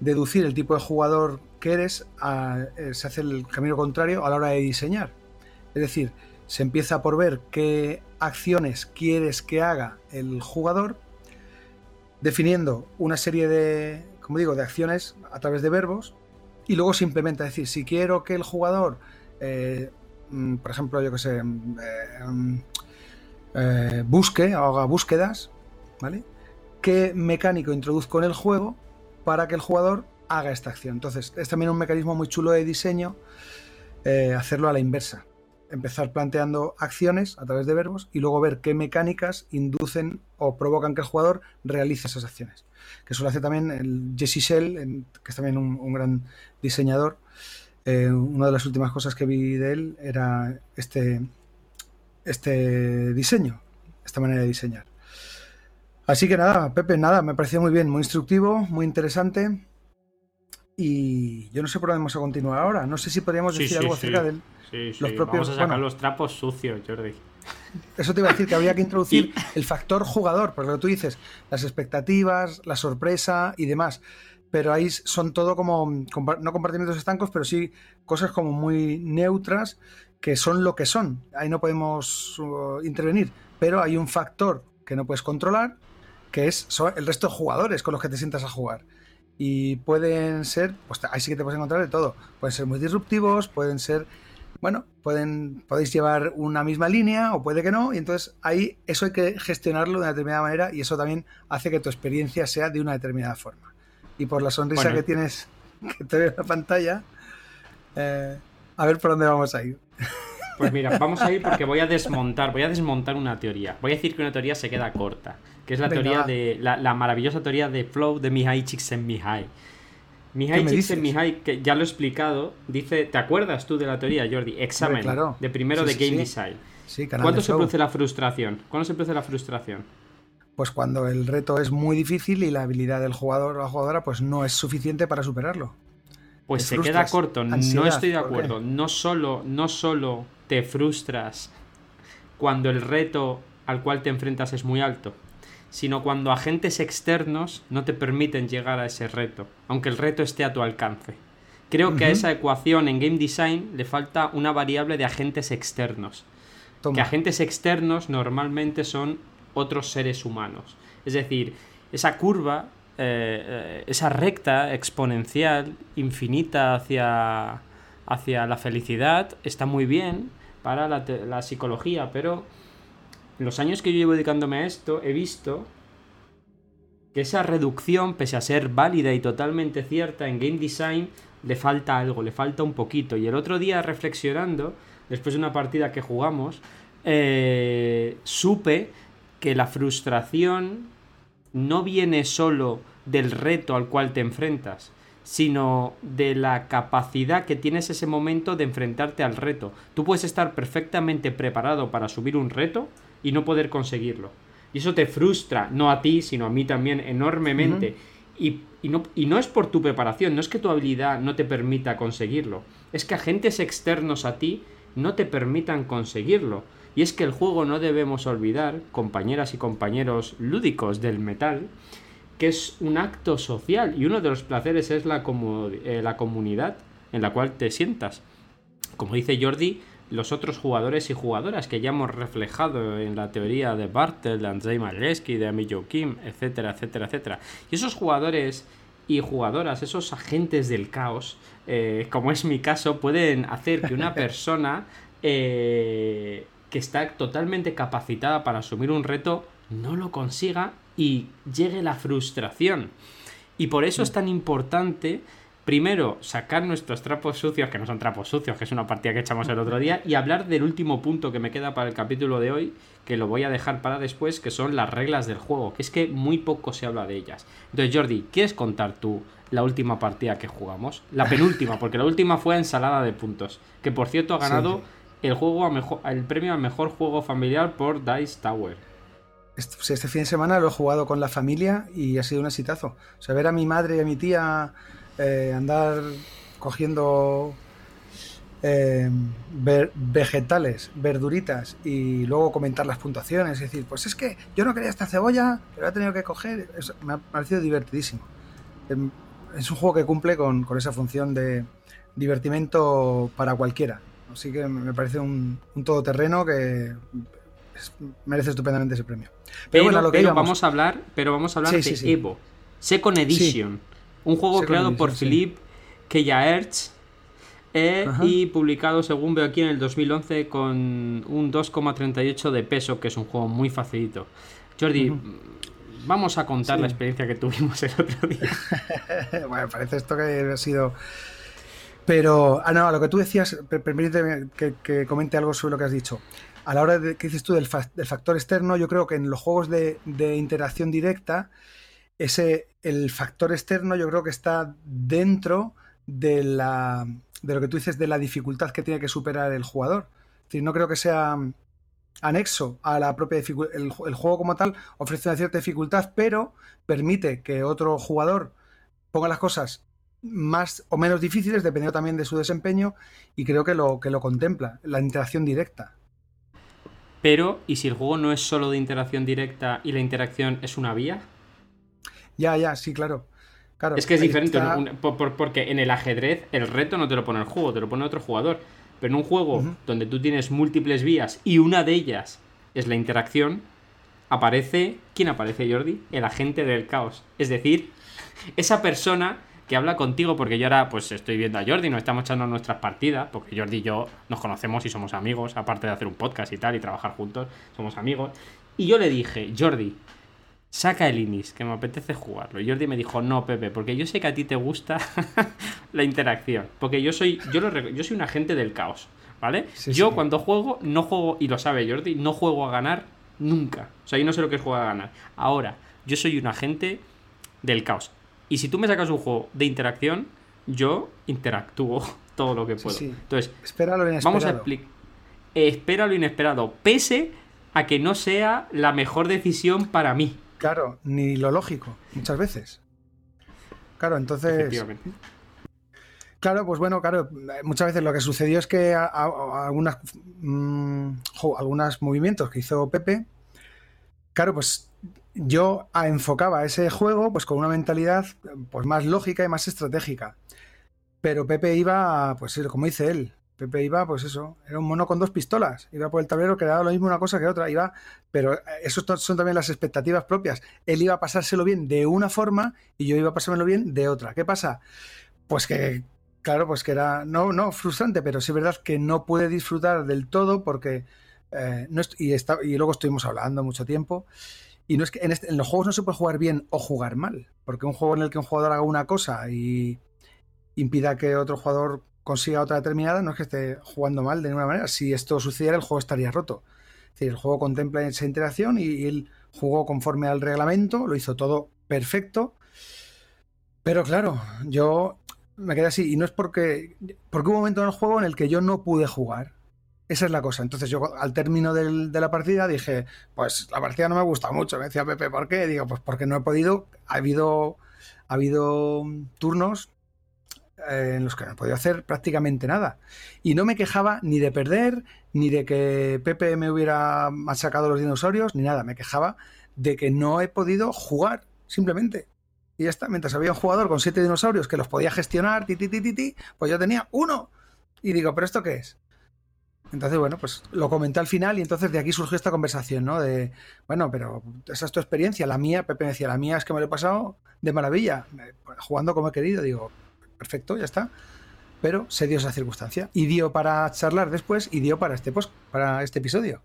deducir el tipo de jugador que eres, eh, se hace el camino contrario a la hora de diseñar. Es decir, se empieza por ver qué acciones quieres que haga el jugador, definiendo una serie de, como digo, de acciones a través de verbos, y luego se implementa. Es decir, si quiero que el jugador, eh, mm, por ejemplo, yo que sé, mm, eh, eh, busque, haga búsquedas, ¿vale? ¿Qué mecánico introduzco en el juego para que el jugador haga esta acción? Entonces, es también un mecanismo muy chulo de diseño eh, hacerlo a la inversa. Empezar planteando acciones a través de verbos y luego ver qué mecánicas inducen o provocan que el jugador realice esas acciones. Que eso lo hace también el Jesse Shell, que es también un, gran diseñador. Eh, una de las últimas cosas que vi de él era este, este diseño, esta manera de diseñar. Así que nada, Pepe, nada, me pareció muy bien, muy instructivo, muy interesante. Y yo no sé por dónde vamos a continuar ahora. No sé si podríamos decir algo acerca de los propios. Vamos a sacar los trapos sucios, Jordi. Eso te iba a decir que habría que [LAUGHS] introducir el factor jugador, porque lo que tú dices, las expectativas, la sorpresa y demás. Pero ahí son todo como, no compartimentos estancos, pero sí cosas como muy neutras que son lo que son. Ahí no podemos uh, intervenir. Pero hay un factor que no puedes controlar, que es el resto de jugadores con los que te sientas a jugar. Y pueden ser, pues ahí sí que te puedes encontrar de todo. Pueden ser muy disruptivos, pueden ser, bueno, pueden, podéis llevar una misma línea o puede que no. Y entonces ahí eso hay que gestionarlo de una determinada manera y eso también hace que tu experiencia sea de una determinada forma. Y por la sonrisa que tienes, [LAUGHS] que te veo en la pantalla, eh, a ver por dónde vamos a ir. Pues mira, vamos a ir porque voy a desmontar, voy a desmontar una teoría. Voy a decir que una teoría se queda corta, que es la teoría de la, maravillosa teoría de flow de Mihai Csikszentmihalyi. Mihai Csikszentmihalyi, que ya lo he explicado, dice, ¿te acuerdas tú de la teoría, Jordi? Examen de primero de game design. ¿Cuándo se produce la frustración? ¿Cuándo se produce la frustración? Pues cuando el reto es muy difícil y la habilidad del jugador o la jugadora pues no es suficiente para superarlo. Pues se queda corto, no estoy de acuerdo. No solo, no solo te frustras cuando el reto al cual te enfrentas es muy alto, sino cuando agentes externos no te permiten llegar a ese reto, aunque el reto esté a tu alcance. Creo que a esa ecuación en game design le falta una variable de agentes externos. Que agentes externos normalmente son otros seres humanos. Es decir, esa curva eh, esa recta exponencial infinita hacia, hacia la felicidad está muy bien para la, psicología, pero en los años que yo llevo dedicándome a esto he visto que esa reducción, pese a ser válida y totalmente cierta en game design, le falta algo, le falta un poquito. Y el otro día reflexionando, después de una partida que jugamos, eh, supe que la frustración no viene solo del reto al cual te enfrentas, sino de la capacidad que tienes ese momento de enfrentarte al reto. Tú puedes estar perfectamente preparado para subir un reto y no poder conseguirlo. Y eso te frustra, no a ti, sino a mí también enormemente. y, no, y no es por tu preparación, no es que tu habilidad no te permita conseguirlo, es que agentes externos a ti no te permitan conseguirlo. Y es que el juego no debemos olvidar, compañeras y compañeros lúdicos del metal, que es un acto social y uno de los placeres es la, eh, la comunidad en la cual te sientas. Como dice Jordi, los otros jugadores y jugadoras que ya hemos reflejado en la teoría de Bartel, de Andrzej Majewski, de Emilio Kim, etcétera, etcétera, etcétera. Y esos jugadores y jugadoras, esos agentes del caos, eh, como es mi caso, pueden hacer que una [LAUGHS] persona eh, que está totalmente capacitada para asumir un reto no lo consiga y llegue la frustración. Y por eso es tan importante, primero, sacar nuestros trapos sucios, que no son trapos sucios, que es una partida que echamos el otro día, y hablar del último punto que me queda para el capítulo de hoy, que lo voy a dejar para después, que son las reglas del juego, que es que muy poco se habla de ellas. Entonces, Jordi, ¿quieres contar tú la última partida que jugamos? La penúltima, porque la última fue ensalada de puntos, que por cierto ha ganado el juego a mejor, el premio al mejor juego familiar por Dice Tower. Este, este, fin de semana lo he jugado con la familia y ha sido un exitazo. O sea, ver a mi madre y a mi tía eh, andar cogiendo eh, vegetales, verduritas y luego comentar las puntuaciones. Es decir, pues es que yo no quería esta cebolla, pero he tenido que coger. me ha parecido divertidísimo. Em, es un juego que cumple con, esa función de divertimento para cualquiera. Así que me parece un, un todoterreno que merece estupendamente ese premio. Pero, bueno, lo que vamos a hablar, pero vamos a hablar de Evo, Second Edition, un juego creado por Philippe Keyaerts eh, y publicado, según veo aquí, en el 2011 con un 2,38 de peso, que es un juego muy facilito. Jordi, vamos a contar la experiencia que tuvimos el otro día. [LAUGHS] bueno, parece esto que ha sido... Pero, ah, no, lo que tú decías, permíteme que comente algo sobre lo que has dicho a la hora de que dices tú del, factor externo, yo creo que en los juegos de, interacción directa, ese, el factor externo yo creo que está dentro de, la, de lo que tú dices de la dificultad que tiene que superar el jugador. Es decir, no creo que sea anexo a la propia dificultad. El, el, juego como tal ofrece una cierta dificultad, pero permite que otro jugador ponga las cosas más o menos difíciles, dependiendo también de su desempeño, y creo que lo, que lo contempla, la interacción directa. Pero, ¿y si el juego no es solo de interacción directa y la interacción es una vía? Ya, ya, sí, claro. claro es que es diferente, porque en el ajedrez el reto no te lo pone el juego, te lo pone otro jugador. Pero en un juego donde tú tienes múltiples vías y una de ellas es la interacción, aparece. ¿Quién aparece, Jordi? El agente del caos. Es decir, esa persona que habla contigo, porque yo ahora pues estoy viendo a Jordi, nos estamos echando nuestras partidas, porque Jordi y yo nos conocemos y somos amigos, aparte de hacer un podcast y tal, y trabajar juntos, somos amigos. Y yo le dije, Jordi, saca el Inis, que me apetece jugarlo. Y Jordi me dijo, no, Pepe, porque yo sé que a ti te gusta [LAUGHS] la interacción, porque yo soy, yo, lo, yo soy un agente del caos, ¿vale? yo cuando juego, no juego, y lo sabe Jordi, no juego a ganar nunca. O sea, yo no sé lo que es jugar a ganar. Ahora, yo soy un agente del caos. Y si tú me sacas un juego de interacción, yo interactúo [LAUGHS] todo lo que puedo. Entonces, espera lo inesperado. Vamos a explicar. Espera lo inesperado, pese a que no sea la mejor decisión para mí. Claro, ni lo lógico, muchas veces. Claro, entonces. Claro, pues bueno, claro, muchas veces lo que sucedió es que algunas, mm, algunos movimientos que hizo Pepe, claro, pues yo enfocaba ese juego pues con una mentalidad pues más lógica y más estratégica. Pero Pepe iba, pues como dice él, Pepe iba, pues eso, era un mono con dos pistolas. Iba por el tablero que daba lo mismo una cosa que otra. Iba, pero eso son también las expectativas propias. Él iba a pasárselo bien de una forma y yo iba a pasármelo bien de otra. ¿Qué pasa? Pues que, claro, pues que era, no, no, frustrante, pero sí es verdad que no puede disfrutar del todo porque, eh, no y, está, y luego estuvimos hablando mucho tiempo. Y no es que este, en, los juegos no se puede jugar bien o jugar mal, porque un juego en el que un jugador haga una cosa y impida que otro jugador consiga otra determinada, no es que esté jugando mal de ninguna manera. Si esto sucediera, el juego estaría roto. Es decir, el juego contempla esa interacción y, él jugó conforme al reglamento, lo hizo todo perfecto. Pero claro, yo me quedé así. Y no es porque. Porque hubo un momento en el juego en el que yo no pude jugar. Esa es la cosa. Entonces yo al término de la partida dije, pues la partida no me gusta mucho. Me decía Pepe, ¿por qué? Digo, pues porque no he podido. Ha habido, ha habido turnos eh, en los que no he podido hacer prácticamente nada. Y no me quejaba ni de perder, ni de que Pepe me hubiera machacado los dinosaurios, ni nada. Me quejaba de que no he podido jugar, simplemente. Y ya está. Mientras había un jugador con siete dinosaurios que los podía gestionar, ti, ti, ti, ti, pues yo tenía uno. Y digo, ¿pero esto qué es? Entonces, bueno, pues lo comenté al final y entonces de aquí surgió esta conversación, ¿no? De, bueno, pero esa es tu experiencia, la mía, Pepe me decía, la mía es que me lo he pasado de maravilla, jugando como he querido, digo, perfecto, ya está. Pero se dio esa circunstancia y dio para charlar después y dio para este, para este episodio.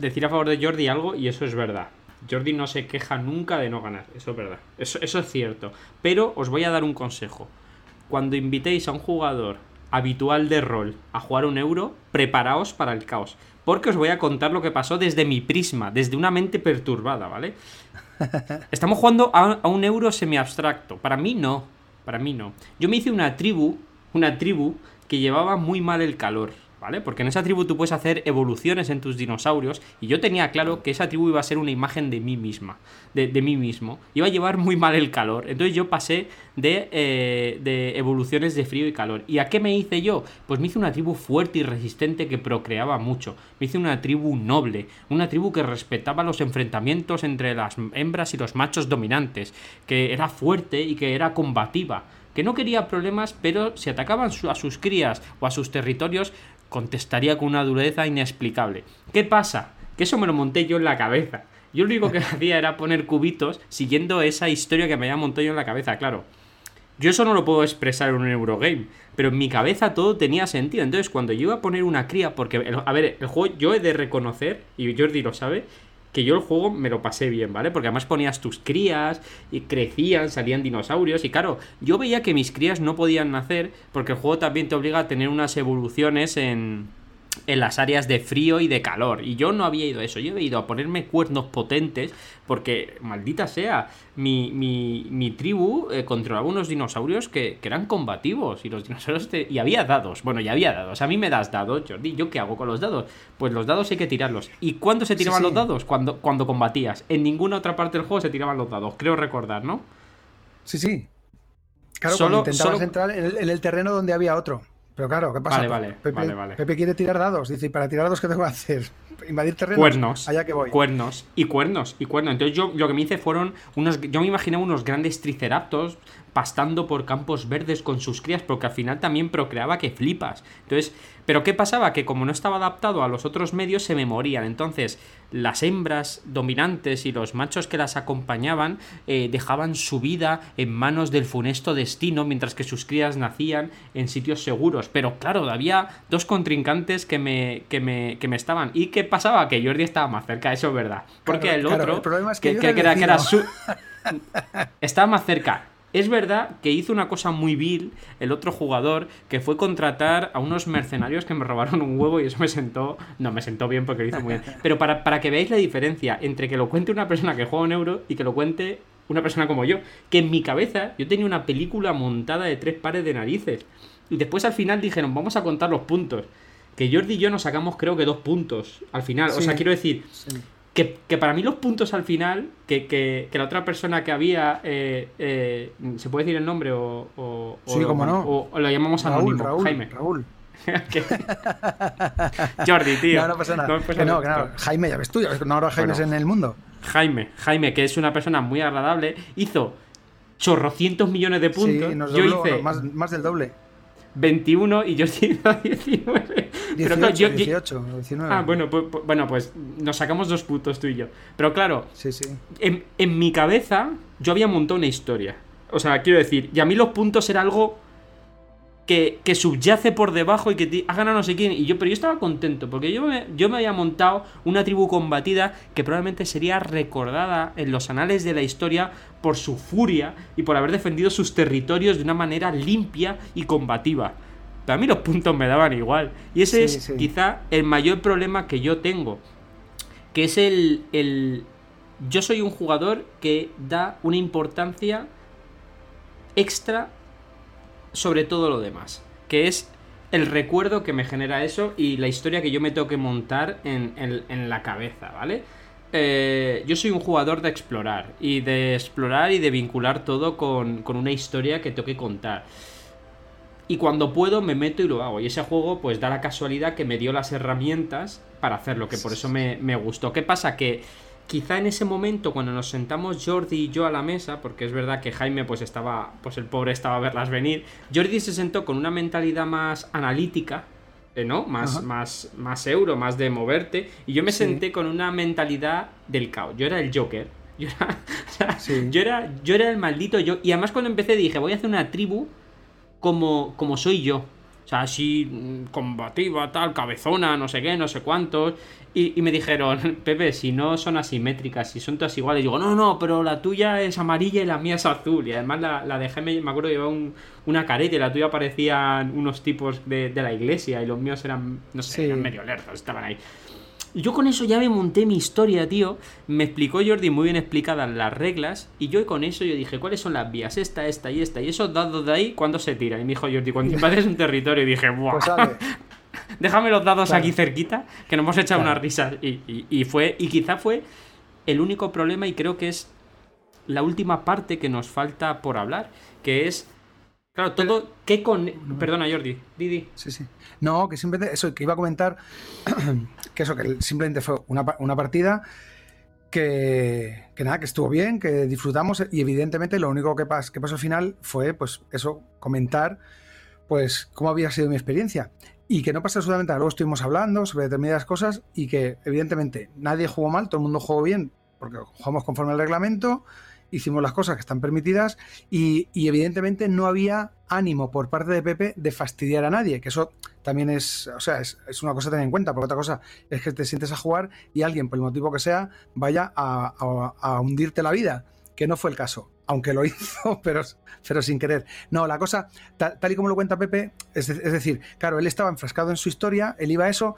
decir a favor de Jordi algo y eso es verdad. Jordi no se queja nunca de no ganar, eso es verdad. Eso, eso es cierto. Pero os voy a dar un consejo. Cuando invitéis a un jugador habitual de rol a jugar un euro, preparaos para el caos. Porque os voy a contar lo que pasó desde mi prisma, desde una mente perturbada, ¿vale? [LAUGHS] Estamos jugando a, a un euro semi-abstracto. Para mí no. Para mí no. Yo me hice una tribu, una tribu que llevaba muy mal el calor. ¿Vale? Porque en esa tribu tú puedes hacer evoluciones en tus dinosaurios y yo tenía claro que esa tribu iba a ser una imagen de mí misma, de, mí mismo. Iba a llevar muy mal el calor. Entonces yo pasé de, eh, de, evoluciones de frío y calor. ¿Y a qué me hice yo? Pues me hice una tribu fuerte y resistente que procreaba mucho. Me hice una tribu noble, una tribu que respetaba los enfrentamientos entre las hembras y los machos dominantes, que era fuerte y que era combativa que no quería problemas, pero si atacaban a sus crías o a sus territorios, contestaría con una dureza inexplicable. ¿Qué pasa? Que eso me lo monté yo en la cabeza. Yo lo único que [LAUGHS] hacía era poner cubitos siguiendo esa historia que me había montado yo en la cabeza, claro. Yo eso no lo puedo expresar en un Eurogame, pero en mi cabeza todo tenía sentido. Entonces, cuando yo iba a poner una cría, porque, a ver, el juego yo he de reconocer, y Jordi lo sabe, que yo el juego me lo pasé bien, ¿vale? Porque además ponías tus crías y crecían, salían dinosaurios y claro, yo veía que mis crías no podían nacer porque el juego también te obliga a tener unas evoluciones en en las áreas de frío y de calor. Y yo no había ido a eso. Yo he ido a ponerme cuernos potentes porque, maldita sea, mi, mi, mi tribu eh, controlaba unos dinosaurios que, eran combativos. Y los dinosaurios... Y había dados. Bueno, ya había dados. A mí me das dados, Jordi. ¿Yo qué hago con los dados? Pues los dados hay que tirarlos. ¿Y cuándo se tiraban los dados? Cuando, cuando combatías. En ninguna otra parte del juego se tiraban los dados. Creo recordar, ¿no? Sí, sí. Claro, solo, intentabas entrar en el terreno donde había otro. Pero claro, ¿qué pasa? Vale, vale, Pepe, quiere tirar dados. Dice, para tirar dados, ¿qué tengo que hacer? [LAUGHS] ¿Invadir terrenos? Cuernos. Allá que voy. Cuernos. Y cuernos. Y cuernos. Entonces yo lo que me hice fueron unos... Yo me imaginé unos grandes triceraptos pastando por campos verdes con sus crías, porque al final también procreaba que flipas. Entonces, pero ¿qué pasaba? Que como no estaba adaptado a los otros medios, se me morían. Entonces, las hembras dominantes y los machos que las acompañaban eh, dejaban su vida en manos del funesto destino, mientras que sus crías nacían en sitios seguros. Pero claro, había dos contrincantes que me, que me, que me estaban. ¿Y qué pasaba? Que Jordi estaba más cerca, eso es verdad. Porque el otro, el problema es que, que, era, que era su... [LAUGHS] estaba más cerca. Es verdad que hizo una cosa muy vil el otro jugador, que fue contratar a unos mercenarios que me robaron un huevo y eso me sentó... No, me sentó bien porque lo hizo muy bien. [LAUGHS] Pero para, para que veáis la diferencia entre que lo cuente una persona que juega un euro y que lo cuente una persona como yo. Que en mi cabeza yo tenía una película montada de tres pares de narices. Y después al final dijeron, vamos a contar los puntos. Que Jordi y yo nos sacamos creo que dos puntos al final. o sea, quiero decir, que, para mí los puntos al final, que, que, la otra persona que había, eh, eh, ¿se puede decir el nombre o, o, sí, cómo no. o, lo llamamos anónimo? Raúl, Jaime. Raúl. [LAUGHS] Jordi, tío. No, no pasa nada. No, no, Jaime, ya ves tú, ya ves, no habrá Jaimes en el mundo. Jaime, Jaime, que es una persona muy agradable, hizo chorrocientos millones de puntos. Sí, nos yo hice más, más del doble. 21 y yo hice 19. 18, yo, 18, 19. Ah, bueno pues, pues, bueno, pues nos sacamos dos puntos tú y yo. Pero claro, sí, sí. En, en mi cabeza yo había montado una historia. O sea, quiero decir, y a mí los puntos era algo que, subyace por debajo y que ha ganado no sé quién. Y yo, pero yo estaba contento porque yo me, yo me había montado una tribu combatida que probablemente sería recordada en los anales de la historia por su furia y por haber defendido sus territorios de una manera limpia y combativa. Pero a mí los puntos me daban igual. Y ese es quizá el mayor problema que yo tengo. Que es el, el... Yo soy un jugador que da una importancia extra sobre todo lo demás, que es el recuerdo que me genera eso y la historia que yo me tengo que montar en, la cabeza, ¿vale? Eh, yo soy un jugador de explorar y de explorar y de vincular todo con, una historia que tengo que contar. Y cuando puedo me meto y lo hago. Y ese juego pues da la casualidad que me dio las herramientas para hacerlo, que por eso me, me gustó. ¿Qué pasa? Que quizá en ese momento cuando nos sentamos Jordi y yo a la mesa, porque es verdad que Jaime pues estaba, pues el pobre estaba a verlas venir, Jordi se sentó con una mentalidad más analítica, eh, ¿no? Más, más, más euro, más de moverte, y yo me senté con una mentalidad del caos. Yo era el Joker. [LAUGHS] Yo era, yo era, yo era el maldito yo. Y además cuando empecé dije, voy a hacer una tribu como, como soy yo. Sea, así mm, combativa, tal, cabezona, no sé qué, no sé cuántos. Y, me dijeron, [LAUGHS] Pepe, si no son asimétricas, si son todas iguales. Y digo, no, no, pero la tuya es amarilla y la mía es azul. Y además la, la de Geme, me acuerdo que llevaba una careta y la tuya parecían unos tipos de, la iglesia y los míos eran, no sé, eran medio lerdos, estaban ahí. Yo con eso ya me monté mi historia, tío. Me explicó Jordi muy bien explicadas las reglas. Y yo con eso yo dije, ¿cuáles son las vías? Esta, esta y esta. Y esos dados de ahí, ¿cuándo se tiran? Y me dijo Jordi, cuando [LAUGHS] invades un territorio. Y dije, ¡buah! Pues [LAUGHS] Déjame los dados aquí cerquita, que nos hemos echado una risa. Y, fue, y quizá fue el único problema, y creo que es la última parte que nos falta por hablar, que es. Claro, todo. ¿Qué con.? Perdona, Jordi. Didi. Sí, sí. No, que simplemente. Eso, que iba a comentar. [CLEARS THROAT] que eso, que simplemente fue una, partida. Que, que, nada, que estuvo bien, que disfrutamos y evidentemente lo único que, que pasó al final fue, pues eso, comentar, pues cómo había sido mi experiencia y que no pasa absolutamente nada. Luego estuvimos hablando sobre determinadas cosas y que evidentemente nadie jugó mal, todo el mundo jugó bien, porque jugamos conforme al reglamento, hicimos las cosas que están permitidas y, evidentemente no había ánimo por parte de Pepe de fastidiar a nadie, que eso también es, o sea, es, una cosa a tener en cuenta, porque otra cosa es que te sientes a jugar y alguien, por el motivo que sea, vaya a hundirte la vida, que no fue el caso aunque lo [LAUGHS] hizo, pero, pero sin querer. No, la cosa, tal, y como lo cuenta Pepe, es, decir, claro, él estaba enfrascado en su historia, él iba a eso,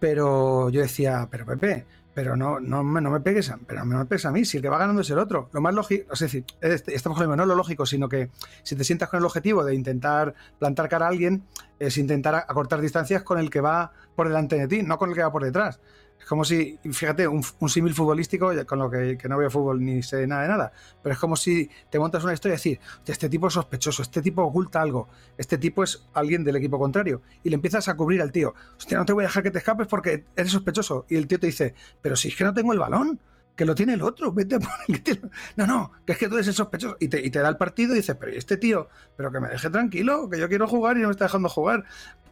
pero yo decía, pero Pepe, pero no, no, me, no me pegues, a, pero no me pegues a mí, si el que va ganando es el otro. Lo más lógico, es decir, estamos hablando, no lo lógico, sino que si te sientas con el objetivo de intentar plantar cara a alguien, es intentar acortar distancias con el que va por delante de ti, no con el que va por detrás. Es como si, fíjate, un, símil futbolístico, con lo que, no veo fútbol ni sé nada de nada, pero es como si te montas una historia y decir, este tipo es sospechoso, este tipo oculta algo, este tipo es alguien del equipo contrario, y le empiezas a cubrir al tío, hostia, no te voy a dejar que te escapes porque eres sospechoso, y el tío te dice, pero si es que no tengo el balón, que lo tiene el otro, vete a poner No, no, que es que tú eres el sospechoso. Y te, y te da el partido y dices, pero este tío? Pero que me deje tranquilo, que yo quiero jugar y no me está dejando jugar.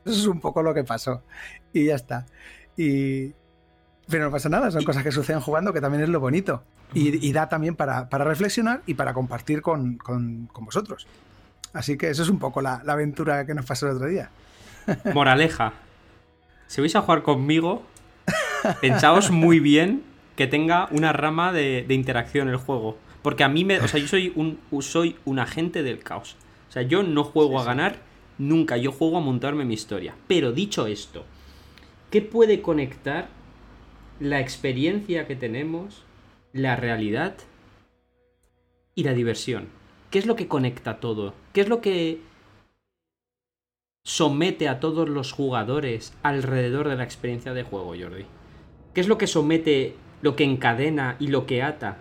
Eso es un poco lo que pasó. Y ya está. Y, pero no pasa nada, son cosas que suceden jugando que también es lo bonito. Y, da también para, reflexionar y para compartir con, vosotros. Así que eso es un poco la, aventura que nos pasó el otro día. [LAUGHS] Moraleja. Si vais a jugar conmigo, pensaos muy bien que tenga una rama de, interacción el juego. Porque a mí me. O sea, yo soy un, soy un agente del caos. O sea, yo no juego a ganar nunca. Yo juego a montarme mi historia. Pero dicho esto, ¿qué puede conectar la experiencia que tenemos, la realidad y la diversión. ¿Qué es lo que conecta todo? ¿Qué es lo que somete a todos los jugadores alrededor de la experiencia de juego, Jordi? ¿Qué es lo que somete, lo que encadena y lo que ata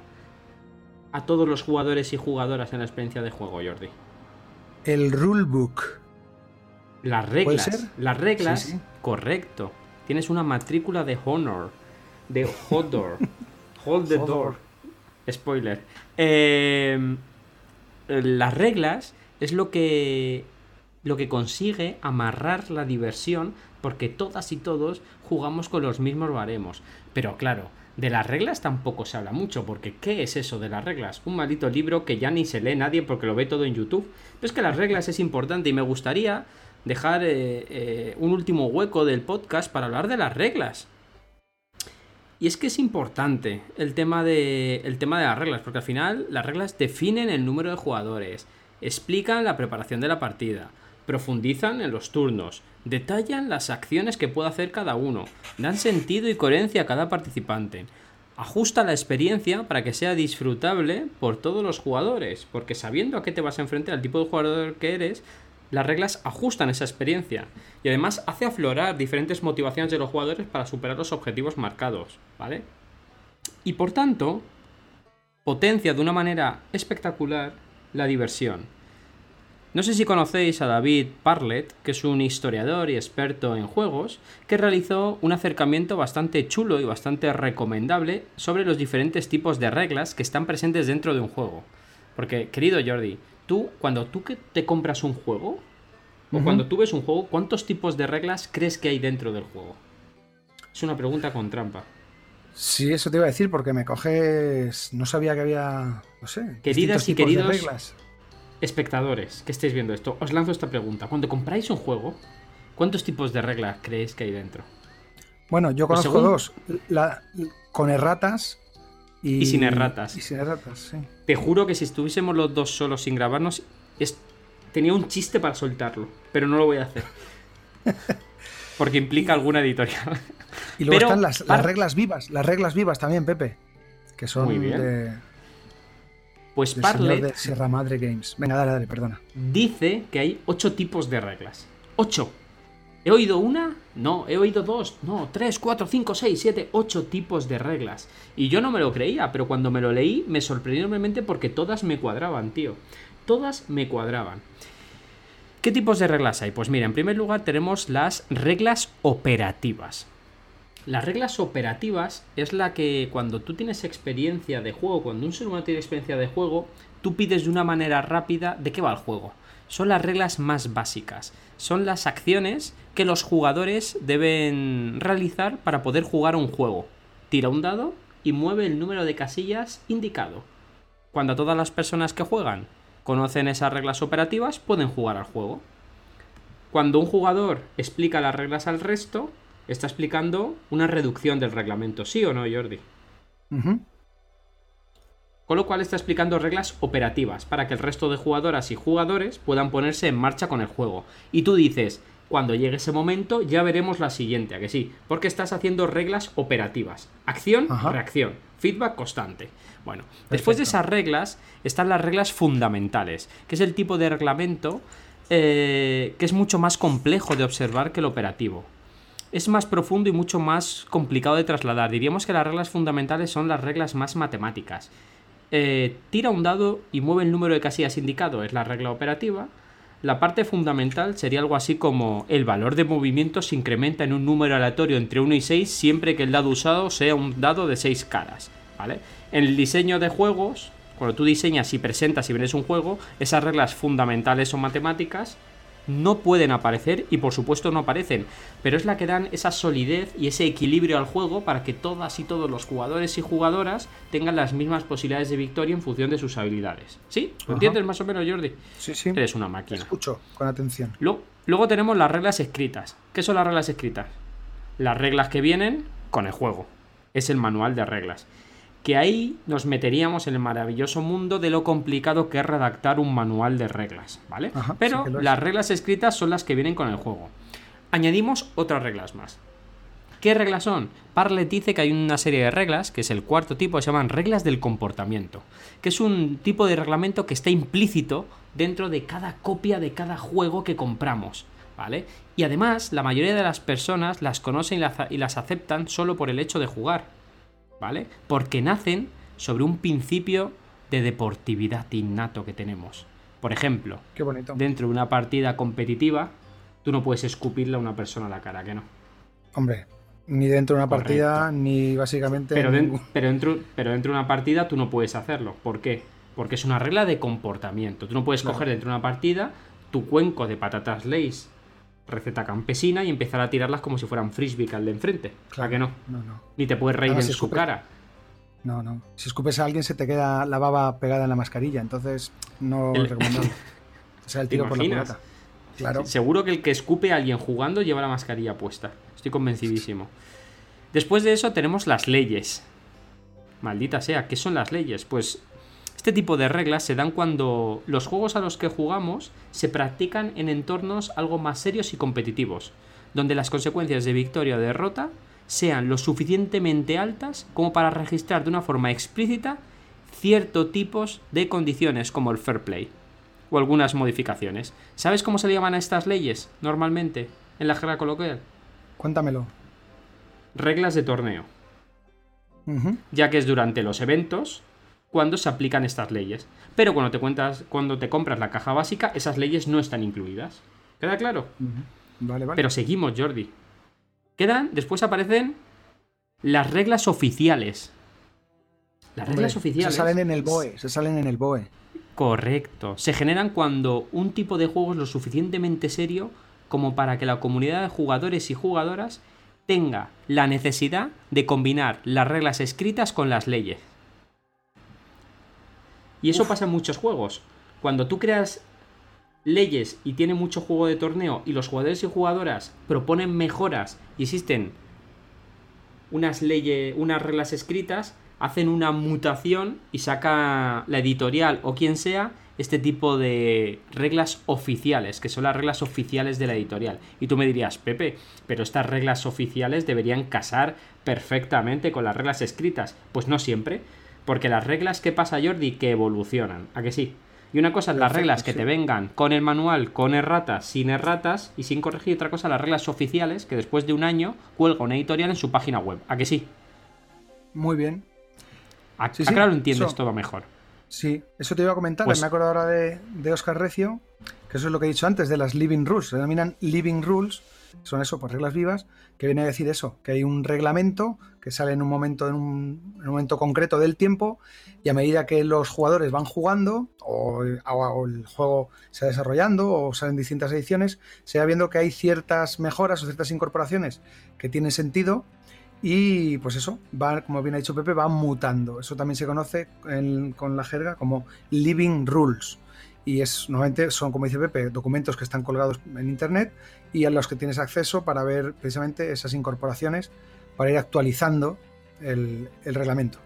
a todos los jugadores y jugadoras en la experiencia de juego, Jordi? El rulebook. Las reglas. Las reglas, correcto. Tienes una matrícula de honor de Hodor. [LAUGHS] Hold the door. Spoiler. Eh, las reglas es lo que lo que consigue amarrar la diversión porque todas y todos jugamos con los mismos baremos. Pero claro, de las reglas tampoco se habla mucho, porque ¿qué es eso de las reglas? Un maldito libro que ya ni se lee nadie porque lo ve todo en YouTube. Pero es que las reglas es importante y me gustaría dejar eh, eh, un último hueco del podcast para hablar de las reglas. Y es que es importante el tema, de, el tema de las reglas, porque al final las reglas definen el número de jugadores, explican la preparación de la partida, profundizan en los turnos, detallan las acciones que puede hacer cada uno, dan sentido y coherencia a cada participante, ajusta la experiencia para que sea disfrutable por todos los jugadores, porque sabiendo a qué te vas a enfrentar, al tipo de jugador que eres, las reglas ajustan esa experiencia y además hace aflorar diferentes motivaciones de los jugadores para superar los objetivos marcados, ¿vale? Y por tanto, potencia de una manera espectacular la diversión. No sé si conocéis a David Parlet, que es un historiador y experto en juegos, que realizó un acercamiento bastante chulo y bastante recomendable sobre los diferentes tipos de reglas que están presentes dentro de un juego. Porque, querido Jordi, tú, cuando tú que te compras un juego, o cuando tú ves un juego, ¿cuántos tipos de reglas crees que hay dentro del juego? Es una pregunta con trampa. Sí, eso te iba a decir porque me coges. No sabía que había. No sé. Queridas y queridos espectadores que estéis viendo esto, os lanzo esta pregunta. Cuando compráis un juego, ¿Cuántos tipos de reglas creéis que hay dentro? Bueno, yo Pues conozco según- dos. La, con erratas y, Y sin erratas. Y sin erratas, sí. Te juro que si estuviésemos los dos solos sin grabarnos, es- tenía un chiste para soltarlo, pero no lo voy a hacer. [LAUGHS] Porque implica alguna editorial. Y luego Pero, están las, las reglas vivas, las reglas vivas también, Pepe. Que son Muy bien. de, Pues Parlet de Sierra Madre Games. Venga, dale, dale, perdona. dice que hay ocho tipos de reglas. ¡Ocho! ¿He oído una? No, he oído dos. No, tres, cuatro, cinco, seis, siete, ocho tipos de reglas. Y yo no me lo creía, pero cuando me lo leí me sorprendió enormemente porque todas me cuadraban, tío. Todas me cuadraban. ¿Qué tipos de reglas hay? Pues mira, en primer lugar tenemos las reglas operativas. Las reglas operativas es la que cuando tú tienes experiencia de juego, cuando un ser humano tiene experiencia de juego, tú pides de una manera rápida de qué va el juego. Son las reglas más básicas. Son las acciones que los jugadores deben realizar para poder jugar un juego. Tira un dado y mueve el número de casillas indicado. Cuando todas las personas que juegan conocen esas reglas operativas, pueden jugar al juego. Cuando un jugador explica las reglas al resto, está explicando una reducción del reglamento, ¿sí o no, Jordi? Con lo cual está explicando reglas operativas para que el resto de jugadoras y jugadores puedan ponerse en marcha con el juego. Y tú dices, cuando llegue ese momento ya veremos la siguiente, ¿a que sí? Porque estás haciendo reglas operativas. Acción, Ajá. reacción, feedback constante. Bueno, después de esas reglas están las reglas fundamentales, que es el tipo de reglamento eh, que es mucho más complejo de observar que el operativo. Es más profundo y mucho más complicado de trasladar. Diríamos que las reglas fundamentales son las reglas más matemáticas. Eh, tira un dado y mueve el número de casillas indicado, es la regla operativa. La parte fundamental sería algo así como el valor de movimiento se incrementa en un número aleatorio entre 1 y 6 siempre que el dado usado sea un dado de 6 caras. ¿vale? En el diseño de juegos, cuando tú diseñas y presentas y vendes un juego, esas reglas fundamentales o matemáticas no pueden aparecer y por supuesto no aparecen, pero es la que dan esa solidez y ese equilibrio al juego para que todas y todos los jugadores y jugadoras tengan las mismas posibilidades de victoria en función de sus habilidades. ¿Sí? ¿Lo entiendes más o menos, Jordi? Sí, sí. Eres una máquina. Escucho con atención. Luego tenemos las reglas escritas. ¿Qué son las reglas escritas? Las reglas que vienen con el juego. Es el manual de reglas. Que ahí nos meteríamos en el maravilloso mundo de lo complicado que es redactar un manual de reglas, ¿vale? Ajá, Pero sí las reglas escritas son las que vienen con el juego. Añadimos otras reglas más. ¿Qué reglas son? Parlet dice que hay una serie de reglas, que es el cuarto tipo, que se llaman reglas del comportamiento, que es un tipo de reglamento que está implícito dentro de cada copia de cada juego que compramos, ¿vale? Y además, la mayoría de las personas las conocen y las, y las aceptan solo por el hecho de jugar, ¿vale? Porque nacen sobre un principio de deportividad innato que tenemos. Por ejemplo, Qué bonito. dentro de una partida competitiva, tú no puedes escupirle a una persona a la cara, que no. Hombre, ni dentro de una Correcto. partida, ni básicamente. Pero, dentro, pero dentro de una partida tú no puedes hacerlo. ¿Por qué? Porque es una regla de comportamiento. Tú no puedes Claro. coger dentro de una partida tu cuenco de patatas Lays, receta campesina, y empezar a tirarlas como si fueran frisbee al de enfrente. Claro que no. No, no. Ni te puedes reír en su escupe- cara. No, no. Si escupes a alguien se te queda la baba pegada en la mascarilla, entonces no El- recomendable. [LAUGHS] O sea, el ¿Te tiro por la imaginas? culata. Claro. Seguro que el que escupe a alguien jugando lleva la mascarilla puesta. Estoy convencidísimo. Después de eso tenemos las leyes. Maldita sea, ¿qué son las leyes? Pues este tipo de reglas se dan cuando los juegos a los que jugamos se practican en entornos algo más serios y competitivos, donde las consecuencias de victoria o derrota sean lo suficientemente altas como para registrar de una forma explícita ciertos tipos de condiciones como el fair play o algunas modificaciones. ¿Sabes cómo se le llaman a estas leyes normalmente en la jerga coloquial? Cuéntamelo. Reglas de torneo, ya que es durante los eventos cuando se aplican estas leyes. Pero cuando te cuentas, cuando te compras la caja básica, esas leyes no están incluidas. ¿Queda claro? Vale, vale. Pero seguimos, Jordi. Quedan, después aparecen las reglas oficiales. Las Hombre, reglas oficiales. Se salen en el BOE, se salen en el BOE. Correcto. Se generan cuando un tipo de juego es lo suficientemente serio como para que la comunidad de jugadores y jugadoras tenga la necesidad de combinar las reglas escritas con las leyes. Y eso pasa en muchos juegos. Cuando tú creas leyes y tiene mucho juego de torneo y los jugadores y jugadoras proponen mejoras y existen unas leyes, unas reglas escritas, hacen una mutación y saca la editorial o quien sea este tipo de reglas oficiales, que son las reglas oficiales de la editorial. Y tú me dirías, Pepe, pero estas reglas oficiales deberían casar perfectamente con las reglas escritas. Pues no siempre, porque las reglas que pasa Jordi que evolucionan, ¿a que sí? Y una cosa es las reglas que te vengan con el manual, con erratas, sin erratas y sin corregir. Otra cosa, las reglas oficiales que después de un año cuelga una editorial en su página web. ¿A que sí? Muy bien. ¿A, claro lo entiendes todo mejor? Sí, eso te iba a comentar. Pues me acuerdo ahora de, de Oscar Recio, que eso es lo que he dicho antes, de las living rules. Se denominan living rules son eso, pues reglas vivas, que viene a decir eso, que hay un reglamento que sale en un momento, en un, momento concreto del tiempo, y a medida que los jugadores van jugando, o, el juego se va desarrollando, o salen distintas ediciones, se va viendo que hay ciertas mejoras o ciertas incorporaciones que tienen sentido. Y pues eso, va, como bien ha dicho Pepe, va mutando. Eso también se conoce con la jerga como living rules y es normalmente son, como dice Pepe, documentos que están colgados en internet y a los que tienes acceso para ver precisamente esas incorporaciones, para ir actualizando el, reglamento.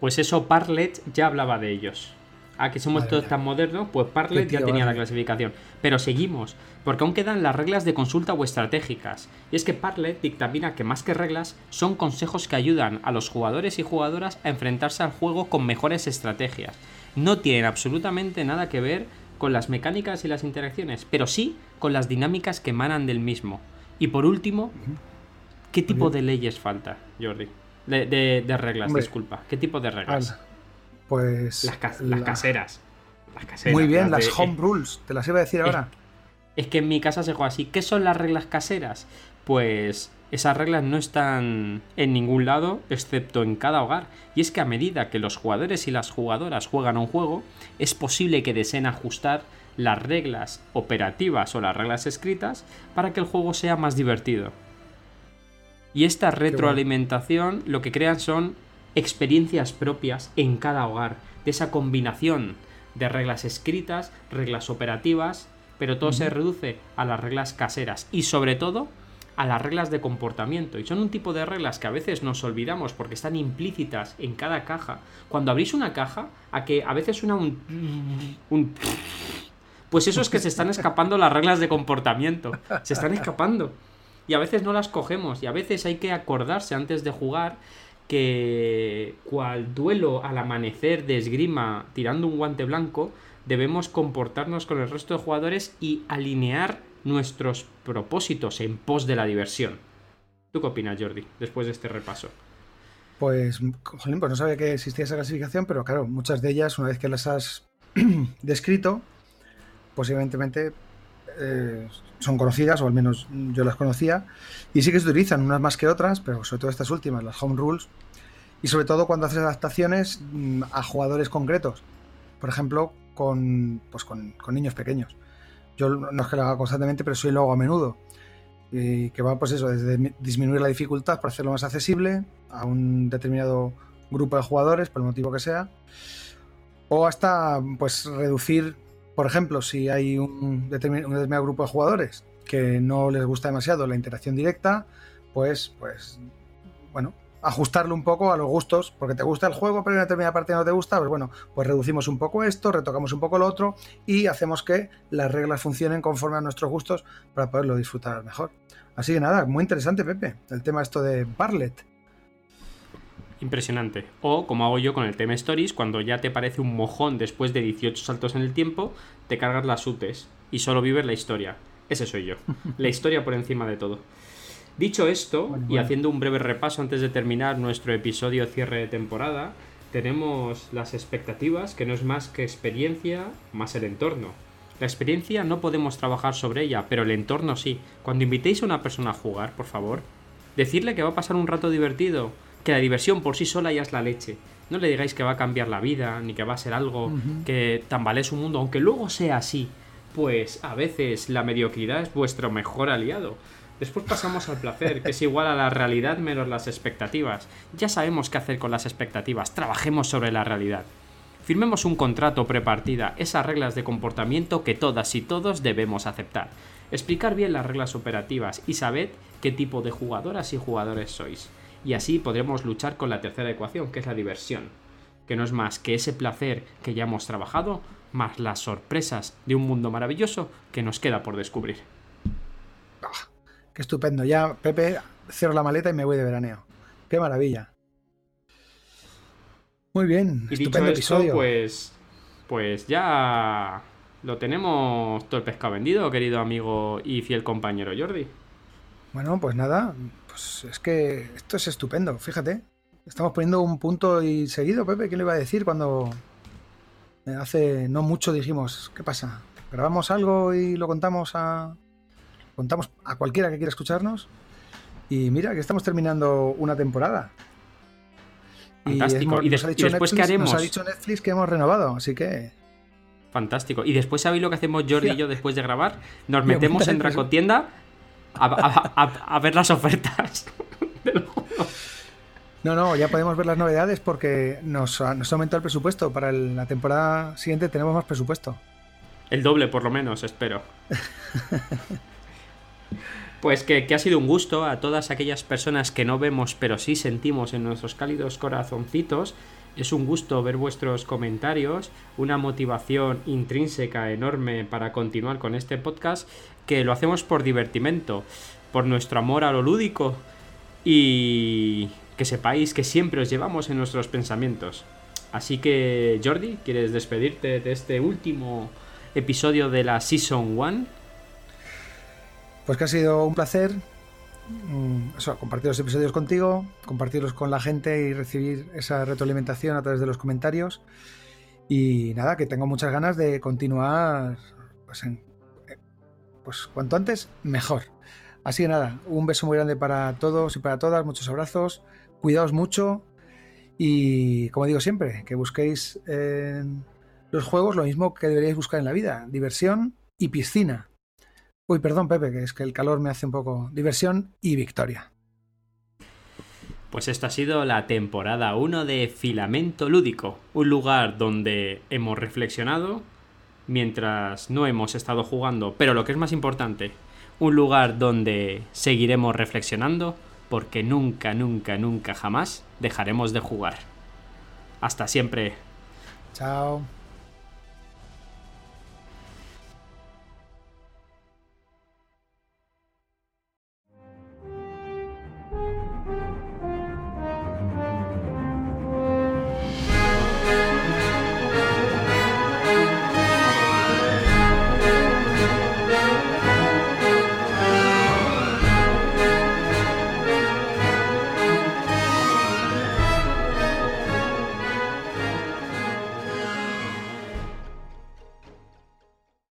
Pues eso Parlet ya hablaba de ellos. A que somos todos tan modernos, pues Parlet ya tenía la clasificación. Pero seguimos, porque aún quedan las reglas de consulta o estratégicas. Y es que Parlet dictamina que más que reglas, son consejos que ayudan a los jugadores y jugadoras a enfrentarse al juego con mejores estrategias no tienen absolutamente nada que ver con las mecánicas y las interacciones, pero sí con las dinámicas que emanan del mismo. Y por último, ¿qué tipo de leyes falta, Jordi? De, reglas, disculpa. ¿Qué tipo de reglas? Pues. Las, caseras. Las caseras. Muy bien, las, home rules, te las iba a decir ahora. Es que en mi casa se juega así. ¿Qué son las reglas caseras? Pues esas reglas no están en ningún lado excepto en cada hogar. Y es que a medida que los jugadores y las jugadoras juegan un juego, es posible que deseen ajustar las reglas operativas o las reglas escritas para que el juego sea más divertido. Y esta retroalimentación lo que crean son experiencias propias en cada hogar, de esa combinación de reglas escritas, reglas operativas, pero todo se reduce a las reglas caseras y sobre todo a las reglas de comportamiento. Y son un tipo de reglas que a veces nos olvidamos porque están implícitas en cada caja. Cuando abrís una caja, a que a veces suena un... [LAUGHS] un [LAUGHS] pues eso es que se están escapando las reglas de comportamiento. Se están escapando. Y a veces no las cogemos. Y a veces hay que acordarse antes de jugar que cual duelo al amanecer de esgrima tirando un guante blanco, debemos comportarnos con el resto de jugadores y alinear nuestros propósitos en pos de la diversión. ¿Tú qué opinas, Jordi, después de este repaso? Pues, pues no sabía que existía esa clasificación, pero claro, muchas de ellas, una vez que las has [CLEARS THROAT] descrito, pues evidentemente eh, son conocidas, o al menos yo las conocía, y sí que se utilizan, unas más que otras, pero sobre todo estas últimas, las home rules, y sobre todo cuando haces adaptaciones mm, a jugadores concretos, por ejemplo, con, pues con niños pequeños. Yo no es que lo haga constantemente, pero soy lo hago a menudo. Y que va, pues eso, desde disminuir la dificultad para hacerlo más accesible a un determinado grupo de jugadores, por el motivo que sea, o hasta pues reducir, por ejemplo, si hay un determinado, grupo de jugadores que no les gusta demasiado la interacción directa, pues, pues, bueno, ajustarlo un poco a los gustos, porque te gusta el juego, pero en una determinada parte no te gusta, pues bueno, pues reducimos un poco esto, retocamos un poco lo otro y hacemos que las reglas funcionen conforme a nuestros gustos para poderlo disfrutar mejor. Así que nada, muy interesante, Pepe, el tema esto de Barlet. Impresionante. O como hago yo con el tema Stories, cuando ya te parece un mojón después de 18 saltos en el tiempo, te cargas las UTES y solo vives la historia. Ese soy yo. [LAUGHS] La historia por encima de todo. Dicho esto, y haciendo un breve repaso antes de terminar nuestro episodio cierre de temporada, tenemos las expectativas, que no es más que experiencia más el entorno. La experiencia no podemos trabajar sobre ella, pero el entorno sí. Cuando invitéis a una persona a jugar, por favor, decirle que va a pasar un rato divertido, que la diversión por sí sola ya es la leche. No le digáis que va a cambiar la vida, ni que va a ser algo que tambalee su mundo, aunque luego sea así. Pues a veces la mediocridad es vuestro mejor aliado. Después pasamos al placer, que es igual a la realidad menos las expectativas. Ya sabemos qué hacer con las expectativas, trabajemos sobre la realidad. Firmemos un contrato prepartida, esas reglas de comportamiento que todas y todos debemos aceptar. Explicar bien las reglas operativas y sabed qué tipo de jugadoras y jugadores sois. Y así podremos luchar con la tercera ecuación, que es la diversión, que no es más que ese placer que ya hemos trabajado, más las sorpresas de un mundo maravilloso que nos queda por descubrir. Qué estupendo. Ya, Pepe, cierro la maleta y me voy de veraneo. Qué maravilla. Muy bien, Y estupendo dicho esto, episodio. pues, pues ya lo tenemos todo el pescado vendido, querido amigo y fiel compañero Jordi. Bueno, pues nada, pues es que esto es estupendo, fíjate. Estamos poniendo un punto y seguido, Pepe. ¿Qué le iba a decir cuando hace no mucho dijimos, ¿qué pasa? ¿Grabamos algo y lo contamos a contamos a cualquiera que quiera escucharnos? Y mira que estamos terminando una temporada. Fantástico. ¿Y nos ha y dicho después qué Netflix- haremos? Nos ha dicho Netflix que hemos renovado, así que Fantástico. Y después, ¿sabéis lo que hacemos Jordi y yo después de grabar? Nos Me metemos en Dracotienda a, a- a- a ver las ofertas. [LAUGHS] No, no, ya podemos ver las novedades porque nos, ha- nos ha aumentado el presupuesto. Para el- la temporada siguiente tenemos más presupuesto. El doble, por lo menos, espero. [LAUGHS] Pues que, ha sido un gusto a todas aquellas personas que no vemos pero sí sentimos en nuestros cálidos corazoncitos. Es un gusto ver vuestros comentarios, una motivación intrínseca enorme para continuar con este podcast, que lo hacemos por divertimento, por nuestro amor a lo lúdico y que sepáis que siempre os llevamos en nuestros pensamientos. Así que, Jordi, ¿quieres despedirte de este último episodio de la Season 1? Pues que ha sido un placer mm, compartir los episodios contigo, compartirlos con la gente y recibir esa retroalimentación a través de los comentarios. Y nada, que tengo muchas ganas de continuar pues, eh, pues cuanto antes, mejor. Así que nada, un beso muy grande para todos y para todas, muchos abrazos, cuidaos mucho y como digo siempre, que busquéis en los juegos lo mismo que deberíais buscar en la vida, diversión y piscina. Uy, perdón, Pepe, que es que el calor me hace un poco. Diversión y victoria. Pues esto ha sido la temporada 1 de Filamento Lúdico, un lugar donde hemos reflexionado mientras no hemos estado jugando, pero lo que es más importante, un lugar donde seguiremos reflexionando porque nunca, nunca, nunca jamás dejaremos de jugar. Hasta siempre. Chao.